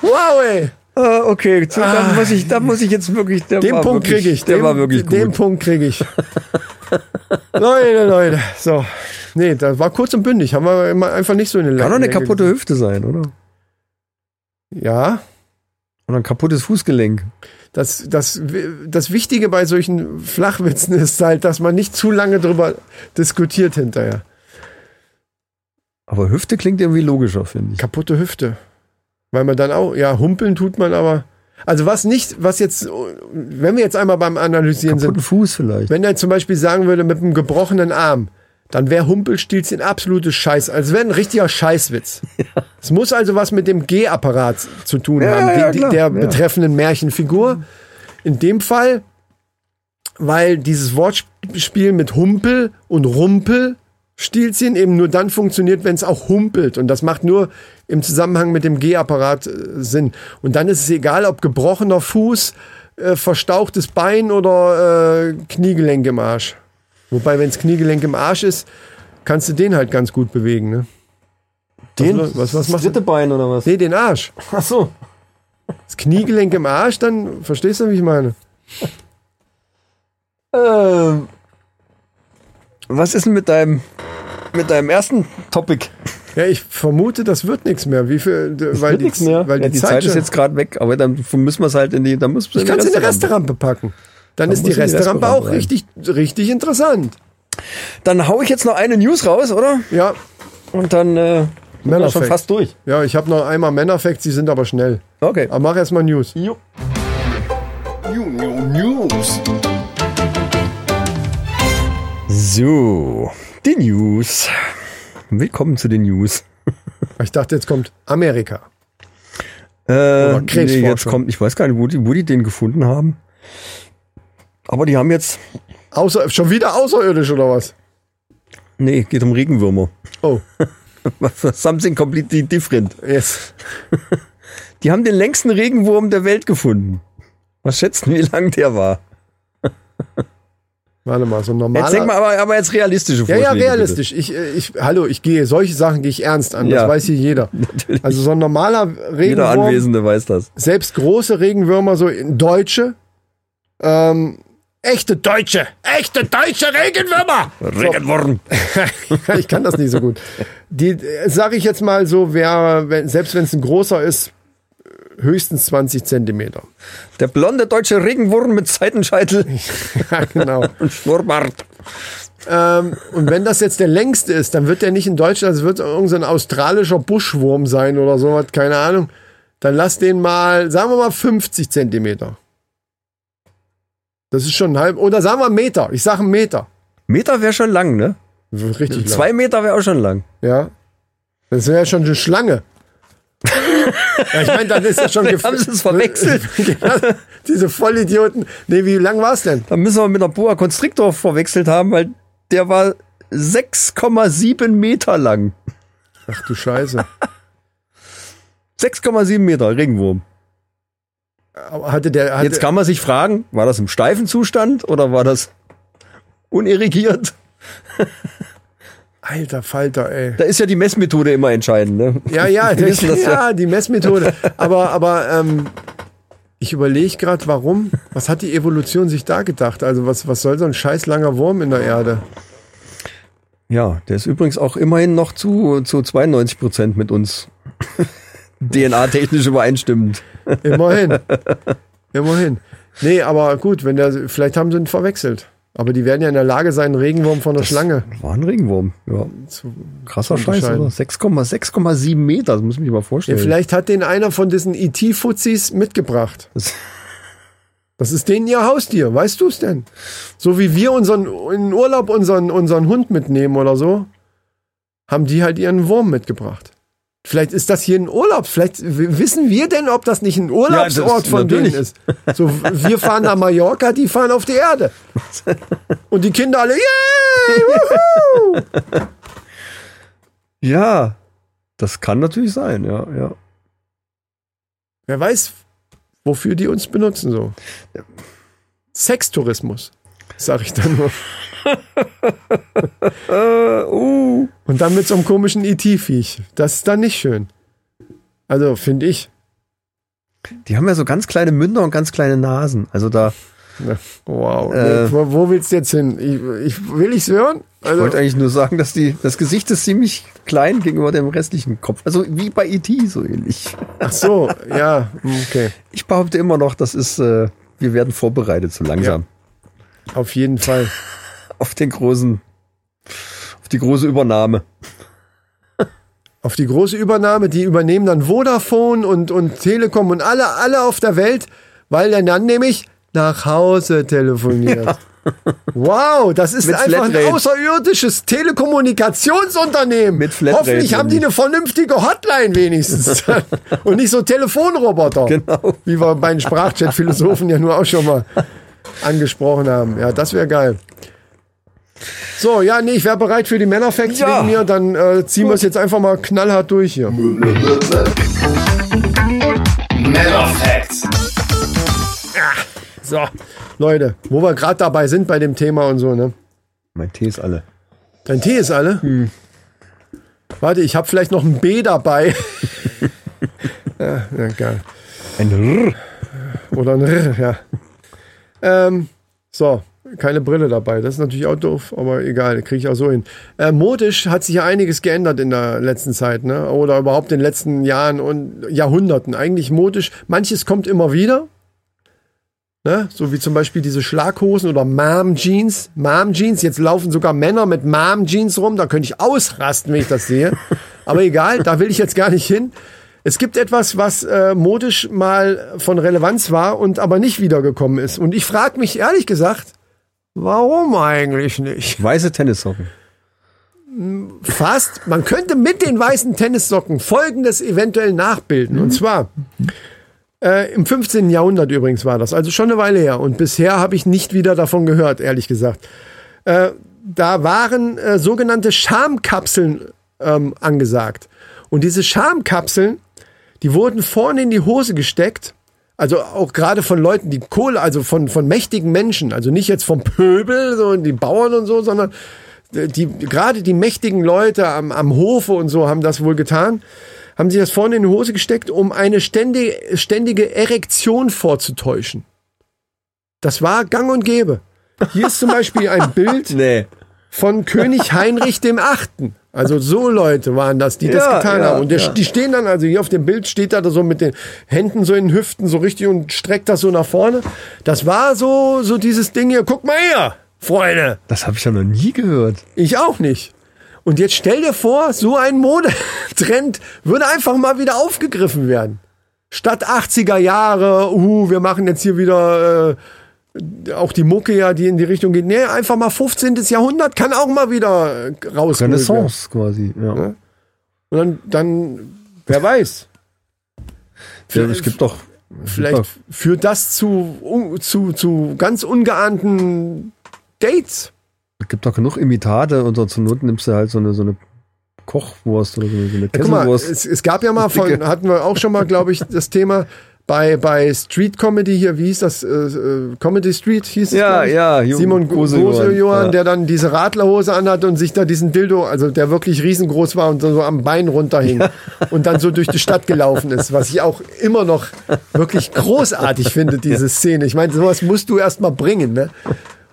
Wow, ey. Ah, okay, zu, da, muss ich, da muss ich jetzt wirklich. Der Den war Punkt kriege ich. Der den, war wirklich gut. Den Punkt kriege ich. Leute, Leute. So. Nee, das war kurz und bündig. Haben wir immer einfach nicht so in den Kann doch eine kaputte Hüfte sein, oder? Ja. Oder ein kaputtes Fußgelenk. Das, das, das Wichtige bei solchen Flachwitzen ist halt, dass man nicht zu lange drüber diskutiert hinterher. Aber Hüfte klingt irgendwie logischer, finde ich. Kaputte Hüfte. Weil man dann auch, ja, humpeln tut man aber. Also was nicht, was jetzt, wenn wir jetzt einmal beim Analysieren Kaputten sind, Fuß vielleicht. wenn er zum Beispiel sagen würde, mit einem gebrochenen Arm, dann wäre Humpelstilzchen absolutes Scheiß. Also wäre ein richtiger Scheißwitz. Es muss also was mit dem G-Apparat zu tun Ja, haben, ja, klar, der ja. betreffenden Märchenfigur. In dem Fall, weil dieses Wortspiel mit Humpel und Rumpel Stilzchen eben nur dann funktioniert, wenn es auch humpelt. Und das macht nur im Zusammenhang mit dem G-Apparat äh, Sinn. Und dann ist es egal, ob gebrochener Fuß, äh, verstauchtes Bein oder äh, Kniegelenk im Arsch. Wobei, wenn das Kniegelenk im Arsch ist, kannst du den halt ganz gut bewegen. Ne? Den? Was, was, was das machst dritte du? Bein oder was? Nee, den Arsch. Ach so. Das Kniegelenk im Arsch, dann verstehst du, wie ich meine? Ähm, was ist denn mit deinem, mit deinem ersten Topic? Ja, ich vermute, das wird nichts mehr. Wie viel, d- weil Wird die, nichts mehr. Weil ja, die, die Zeit, Zeit ist jetzt gerade weg, aber dann müssen wir es halt in die, dann muss Ich kann es in die Resterampe packen. Dann Dann ist die Resterampe auch rein. richtig, richtig interessant. Dann hau ich jetzt noch eine News raus, oder? Ja, Und dann äh, sind wir Männerfact. schon fast durch. ja, ich habe noch einmal Männerfacts, die sind aber schnell. Okay. Aber mach erst mal News. Jo. News. So, die News. Willkommen zu den News. Ich dachte, jetzt kommt Amerika. Äh, Krebsforschung. nee, jetzt kommt, ich weiß gar nicht, wo die, wo die den gefunden haben. Aber die haben jetzt, Außer, schon wieder außerirdisch oder was? nee, geht um Regenwürmer. Oh, Something completely different. yes. Die haben den längsten Regenwurm der Welt gefunden. Was schätzen, wie lang der war? Warte mal, so ein Jetzt denk mal, aber, aber jetzt realistische Ja, Vorschläge. ja, realistisch. Ich, äh, ich, hallo, ich gehe, solche Sachen gehe ich ernst an. Das Ja. weiß hier jeder. Natürlich. Also so ein normaler Bitte. Jeder Regenwurm, Anwesende weiß das. selbst große Regenwürmer, so in deutsche, ähm, echte deutsche, echte deutsche Regenwürmer. Regenwurm. ich kann das nicht so gut. Die, sage ich jetzt mal so, wer, wenn, selbst wenn es ein großer ist, höchstens 20 Zentimeter. Der blonde deutsche Regenwurm mit Seitenscheitel Ja, genau. und Schnurrbart. ähm, und wenn das jetzt der längste ist, dann wird der nicht in Deutschland, es wird irgendein so ein australischer Buschwurm sein oder sowas, keine Ahnung. Dann lass den mal, sagen wir mal 50 Zentimeter. Das ist schon ein halb, oder sagen wir Meter. Ich sage einen Meter. Meter wäre schon lang, ne? Richtig lang. Zwei Meter wäre auch schon lang. Ja. Das wäre ja schon eine Schlange. Ja, ich meine, dann ist ja schon Haben sie es verwechselt? Diese Vollidioten. Nee, wie lang war es denn? Da müssen wir mit einer Boa Constrictor verwechselt haben, weil der war 6,7 Meter lang. Ach du Scheiße. 6,7 Meter Regenwurm. Hatte der, hatte, Jetzt kann man sich fragen, war das im steifen Zustand oder war das unirrigiert? alter Falter, ey. Da ist ja die Messmethode immer entscheidend. Ne? Ja, ja, Wir wissen das ja, die Messmethode. Aber, aber ähm, ich überlege gerade, warum? Was hat die Evolution sich da gedacht? Also was, was soll so ein scheiß langer Wurm in der Erde? Ja, der ist übrigens auch immerhin noch zu, zu 92 Prozent mit uns DNA-technisch übereinstimmend. Immerhin. Immerhin. Nee, aber gut, wenn der, vielleicht haben sie ihn verwechselt. Aber die werden ja in der Lage sein, Regenwurm von der Schlange War ein Regenwurm. Ja. zu. Krasser Scheiß, oder? 6,6, 6,7 Meter, das muss ich mir mal Ja, vorstellen. vielleicht hat den einer von diesen IT-Fuzis mitgebracht. Das- Das ist denen ihr Haustier, weißt du es denn? So wie wir unseren in Urlaub unseren, unseren Hund mitnehmen oder so, haben die halt ihren Wurm mitgebracht. Vielleicht ist das hier ein Urlaub. Vielleicht wissen wir denn, ob das nicht ein Urlaubsort das- von denen natürlich. ist. So, wir fahren nach Mallorca, die fahren auf die Erde. Und die Kinder alle, yay! Wuhu! Ja, das kann natürlich sein, ja, ja. Wer weiß, wofür die uns benutzen so. Sextourismus, sag ich dann nur. Uh. Und dann mit so einem komischen IT-Viech. Das ist dann nicht schön. Also, finde ich. Die haben ja so ganz kleine Münder und ganz kleine Nasen. Also da Ja, Wow. Äh. Wo, wo willst du jetzt hin? Ich, ich, will ich's hören? ich Also, wollte eigentlich nur sagen, dass die, das Gesicht ist ziemlich klein gegenüber dem restlichen Kopf. Also wie bei E.T. so ähnlich. ach so, ja, okay. Ich behaupte immer noch, das ist, äh, wir werden vorbereitet so langsam. Auf jeden Fall. Auf den großen, auf die große Übernahme. Auf die große Übernahme, die übernehmen dann Vodafone und, und Telekom und alle, alle auf der Welt, weil er dann nämlich nach Hause telefoniert. Wow, das ist Mit einfach ein Flatrate. außerirdisches Telekommunikationsunternehmen. Mit Flatrate Hoffentlich haben die eine vernünftige Hotline wenigstens. und nicht so Telefonroboter. Genau. Wie wir bei den Sprachchat-Philosophen ja nur auch schon mal angesprochen haben. Ja, das wäre geil. So, ja, nee, ich wäre bereit für die Männerfacts Ja. wegen mir. Dann äh, ziehen wir es jetzt einfach mal knallhart durch hier. Männer Facts. So, Leute, wo wir gerade dabei sind bei dem Thema und so, ne? Mein Tee ist alle. Dein Tee ist alle? Warte, ich habe vielleicht noch ein B dabei. ja, ja, geil. Ein Rrr. Oder ein R, ja. Ähm, so, keine Brille dabei. Das ist natürlich auch doof, aber egal, kriege ich auch so hin. Äh, modisch hat sich ja einiges geändert in der letzten Zeit, ne? Oder überhaupt in den letzten Jahren und Jahrhunderten. Eigentlich modisch. Manches kommt immer wieder. Ne? So wie zum Beispiel diese Schlaghosen oder Mom-Jeans. Mom-Jeans. Jetzt laufen sogar Männer mit Mom-Jeans rum. Da könnte ich ausrasten, wenn ich das sehe. Aber egal, da will ich jetzt gar nicht hin. Es gibt etwas, was äh, modisch mal von Relevanz war und aber nicht wiedergekommen ist. Und ich frage mich ehrlich gesagt, warum eigentlich nicht? Weiße Tennissocken. Fast, man könnte mit den weißen Tennissocken Folgendes eventuell nachbilden. Und zwar äh, im 15. Jahrhundert übrigens war das, also schon eine Weile her. Und bisher habe ich nicht wieder davon gehört, ehrlich gesagt. Äh, da waren äh, sogenannte Schamkapseln ähm, angesagt. Und diese Schamkapseln, die wurden vorne in die Hose gesteckt. Also auch gerade von Leuten, die Kohle, also von, von mächtigen Menschen, also nicht jetzt vom Pöbel, so die Bauern und so, sondern die, gerade die mächtigen Leute am, am Hofe und so haben das wohl getan, haben sich das vorne in die Hose gesteckt, um eine ständige, ständige Erektion vorzutäuschen. Das war gang und gäbe. Hier ist zum Beispiel ein Bild Nee. von König Heinrich dem Achten. Also so Leute waren das, die das Ja, getan ja, haben. Und der, ja. die stehen dann, also hier auf dem Bild steht er da so mit den Händen so in den Hüften so richtig und streckt das so nach vorne. Das war so, so dieses Ding hier, guck mal her, Freunde. Das habe ich ja noch nie gehört. Ich auch nicht. Und jetzt stell dir vor, so ein Modetrend würde einfach mal wieder aufgegriffen werden. Statt 80er Jahre, uh, wir machen jetzt hier wieder äh, auch die Mucke ja, die in die Richtung geht. Nee, einfach mal 15. Jahrhundert kann auch mal wieder raus. Renaissance quasi. Ja. Und dann, dann, wer weiß. ja es gibt doch. Vielleicht führt das zu, zu, zu ganz ungeahnten Dates. Es gibt doch genug Imitate und so zur Not nimmst du halt so eine, so eine Kochwurst oder so eine, eine Ja, guck mal, Kesselwurst. es, es gab ja mal von, hatten wir auch schon mal, glaube ich, das Thema bei, bei Street Comedy hier, wie hieß das? Äh, äh, Comedy Street hieß es? Ja, ich? ja, Jo- Simon Gose Gose Johann, Johann, ja. der dann diese Radlerhose anhat und sich da diesen Dildo, also der wirklich riesengroß war und so am Bein runterhing und dann so durch die Stadt gelaufen ist, was ich auch immer noch wirklich großartig finde, diese Szene. Ich meine, sowas musst du erst mal bringen, ne?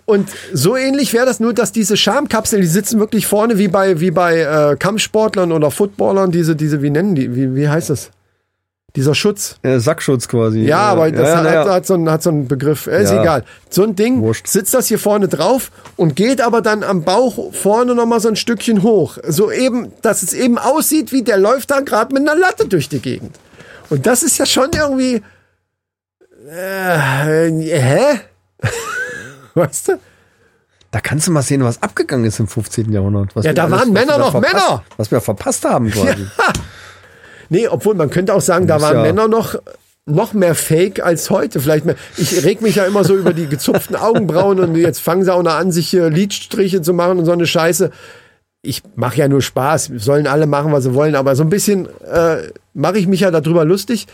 Und so ähnlich wäre das nur, dass diese Schamkapseln, die sitzen wirklich vorne wie bei, wie bei äh, Kampfsportlern oder Footballern, diese, diese, wie nennen die, wie, wie heißt das? Dieser Schutz. Äh, Sackschutz quasi. Ja, aber das ja, hat, naja. hat, so einen, hat so einen Begriff. Ist Ja. egal. So ein Ding Wurscht. sitzt das hier vorne drauf und geht aber dann am Bauch vorne noch mal so ein Stückchen hoch. So eben, dass es eben aussieht, wie der läuft da gerade mit einer Latte durch die Gegend. Und das ist ja schon irgendwie. Äh, hä? weißt du? Da kannst du mal sehen, was abgegangen ist im 15. Jahrhundert. Ja, da waren Männer wir noch verpasst, Männer. Was wir verpasst haben quasi. Nee, obwohl man könnte auch sagen, da waren ja- Männer noch noch mehr Fake als heute. Vielleicht mehr. Ich reg mich ja immer so über die gezupften Augenbrauen und jetzt fangen sie auch noch an, sich hier Lidstriche zu machen und so eine Scheiße. Ich mache ja nur Spaß, sollen alle machen, was sie wollen, aber so ein bisschen äh, mache ich mich ja darüber lustig.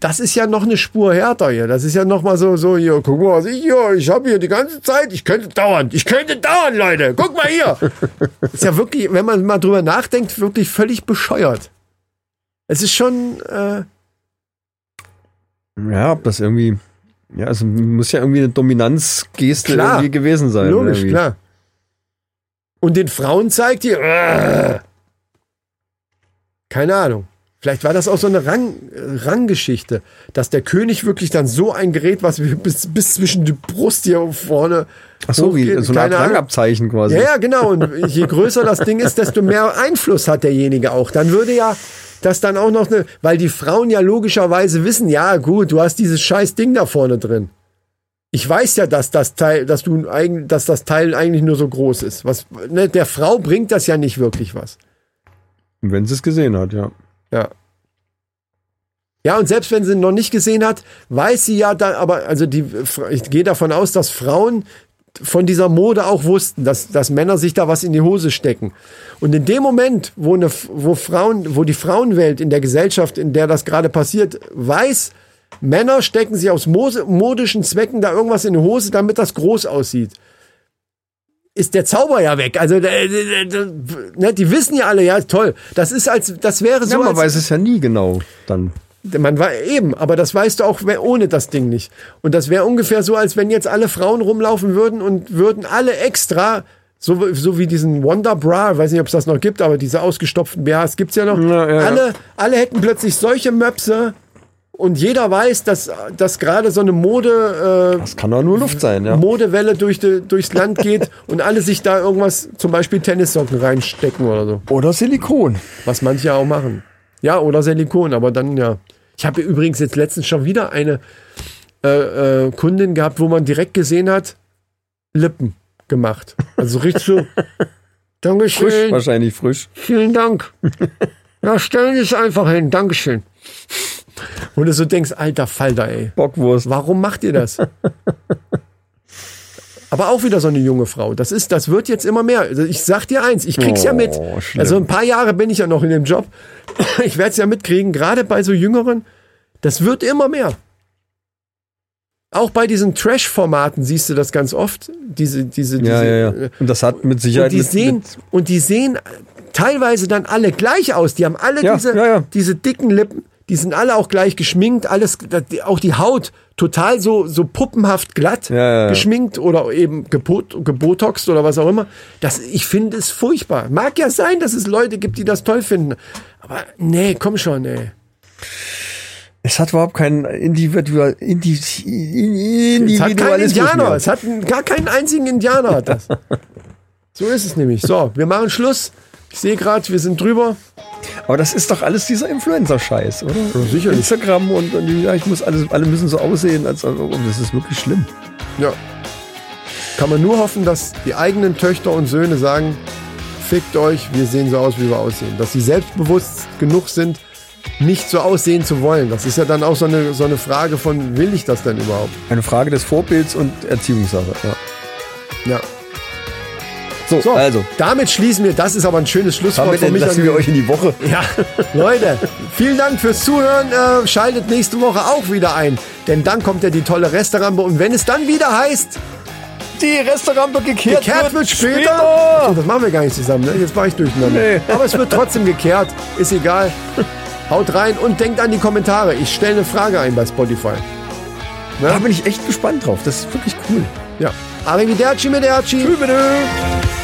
Das ist ja noch eine Spur härter hier. Das ist ja noch mal so, so hier, guck mal, was ich hier, ich habe hier die ganze Zeit, ich könnte dauern, ich könnte dauern, Leute, guck mal hier. ist ja wirklich, wenn man mal drüber nachdenkt, wirklich völlig bescheuert. Es ist schon, äh, Ja, ob das irgendwie. Ja, also muss ja irgendwie eine Dominanzgeste Klar. irgendwie gewesen sein. logisch, irgendwie. klar. Und den Frauen zeigt die, äh, keine Ahnung. Vielleicht war das auch so eine Rang, Ranggeschichte, dass der König wirklich dann so ein Gerät, was bis, bis zwischen die Brust hier vorne. Ach so, wie so Ahnung. Rangabzeichen quasi. Ja, ja, genau. Und je größer das Ding ist, desto mehr Einfluss hat derjenige auch. Dann würde ja das dann auch noch eine, weil die Frauen ja logischerweise wissen, ja gut, du hast dieses scheiß Ding da vorne drin. Ich weiß ja, dass das Teil, dass du eigentlich, dass das Teil eigentlich nur so groß ist. Was, ne, der Frau bringt das ja nicht wirklich was. Wenn sie es gesehen hat, ja. Ja. Ja, und selbst wenn sie ihn noch nicht gesehen hat, weiß sie ja da, aber also die, ich gehe davon aus, dass Frauen von dieser Mode auch wussten, dass, dass Männer sich da was in die Hose stecken. Und in dem Moment, wo, eine, wo Frauen, wo die Frauenwelt in der Gesellschaft, in der das gerade passiert, weiß, Männer stecken sich aus modischen Zwecken da irgendwas in die Hose, damit das groß aussieht. Ist der Zauber ja weg. Also, äh, äh, äh, ne, die wissen ja alle, ja, toll. Das ist als, das wäre so, ja, man als, weiß es ja nie genau dann. man war eben, aber das weißt du auch ohne das Ding nicht. Und das wäre ungefähr so, als wenn jetzt alle Frauen rumlaufen würden und würden alle extra, so, so wie diesen Wonder Bra, weiß nicht, ob es das noch gibt, aber diese ausgestopften BHs gibt's ja noch. Ja, ja, ja. alle, alle hätten plötzlich solche Möpse und jeder weiß, dass, dass gerade so eine Mode, Das kann doch nur Luft sein, äh, ja. Modewelle durch die, durchs Land geht und alle sich da irgendwas, zum Beispiel Tennissocken reinstecken oder so. Oder Silikon. Was manche auch machen. Ja, oder Silikon, aber dann ja. Ich habe übrigens jetzt letztens schon wieder eine äh, äh, Kundin gehabt, wo man direkt gesehen hat, Lippen gemacht. Also richtig so. Frisch, Dankeschön. wahrscheinlich frisch. Vielen Dank. Ja, stellen Sie es einfach hin. Dankeschön. Und du so denkst, alter Falter, ey. Bockwurst. Warum macht ihr das? Aber auch wieder so eine junge Frau. Das ist, das wird jetzt immer mehr. Also ich sag dir eins, ich krieg's ja Oh, mit. schlimm. Also ein paar Jahre bin ich ja noch in dem Job. Ich werde es ja mitkriegen, gerade bei so Jüngeren. Das wird immer mehr. Auch bei diesen Trash-Formaten siehst du das ganz oft. Diese, diese, Ja, diese, ja, ja. äh, Und das hat mit Sicherheit und die mit, sehen mit und die sehen teilweise dann alle gleich aus. Die haben alle Ja, diese, ja, ja. diese dicken Lippen. Die sind alle auch gleich geschminkt. Alles, auch die Haut total so so puppenhaft glatt Ja, ja, ja. geschminkt oder eben gebot, gebotoxt oder was auch immer. Das, ich finde es furchtbar. Mag ja sein, dass es Leute gibt, die das toll finden. Aber nee, komm schon, ey. Es hat überhaupt keinen Individual, Indi, Es hat keinen Individualismus Indianer. mehr. Es hat gar keinen einzigen Indianer. Hat das. So ist es nämlich. So, wir machen Schluss. Ich sehe gerade, wir sind drüber. Aber das ist doch alles dieser Influencer-Scheiß, oder? sicherlich. Instagram und, und ja, ich muss alles, alle müssen so aussehen, als, als oh, das ist wirklich schlimm. Ja. Kann man nur hoffen, dass die eigenen Töchter und Söhne sagen, fickt euch, wir sehen so aus, wie wir aussehen. Dass sie selbstbewusst genug sind, nicht so aussehen zu wollen. Das ist ja dann auch so eine, so eine Frage von, will ich das denn überhaupt? Eine Frage des Vorbilds und Erziehungssache. Ja. Ja. So, So, also, damit schließen wir. Das ist aber ein schönes Schlusswort damit von mich. entlassen wir euch in die Woche. Ja, Leute, vielen Dank fürs Zuhören. Äh, schaltet nächste Woche auch wieder ein, denn dann kommt ja die tolle Restaurante. Und wenn es dann wieder heißt, Die Restaurante gekehrt, gekehrt wird später. So, das machen wir gar nicht zusammen. Ne? Jetzt war ich durcheinander. Nee. Aber es wird trotzdem gekehrt. Ist egal. Haut rein und denkt an die Kommentare. Ich stelle eine Frage ein bei Spotify. Da bin ich echt gespannt drauf. Das ist wirklich cool. Ja. Arrivederci, Mederci. Tschüss.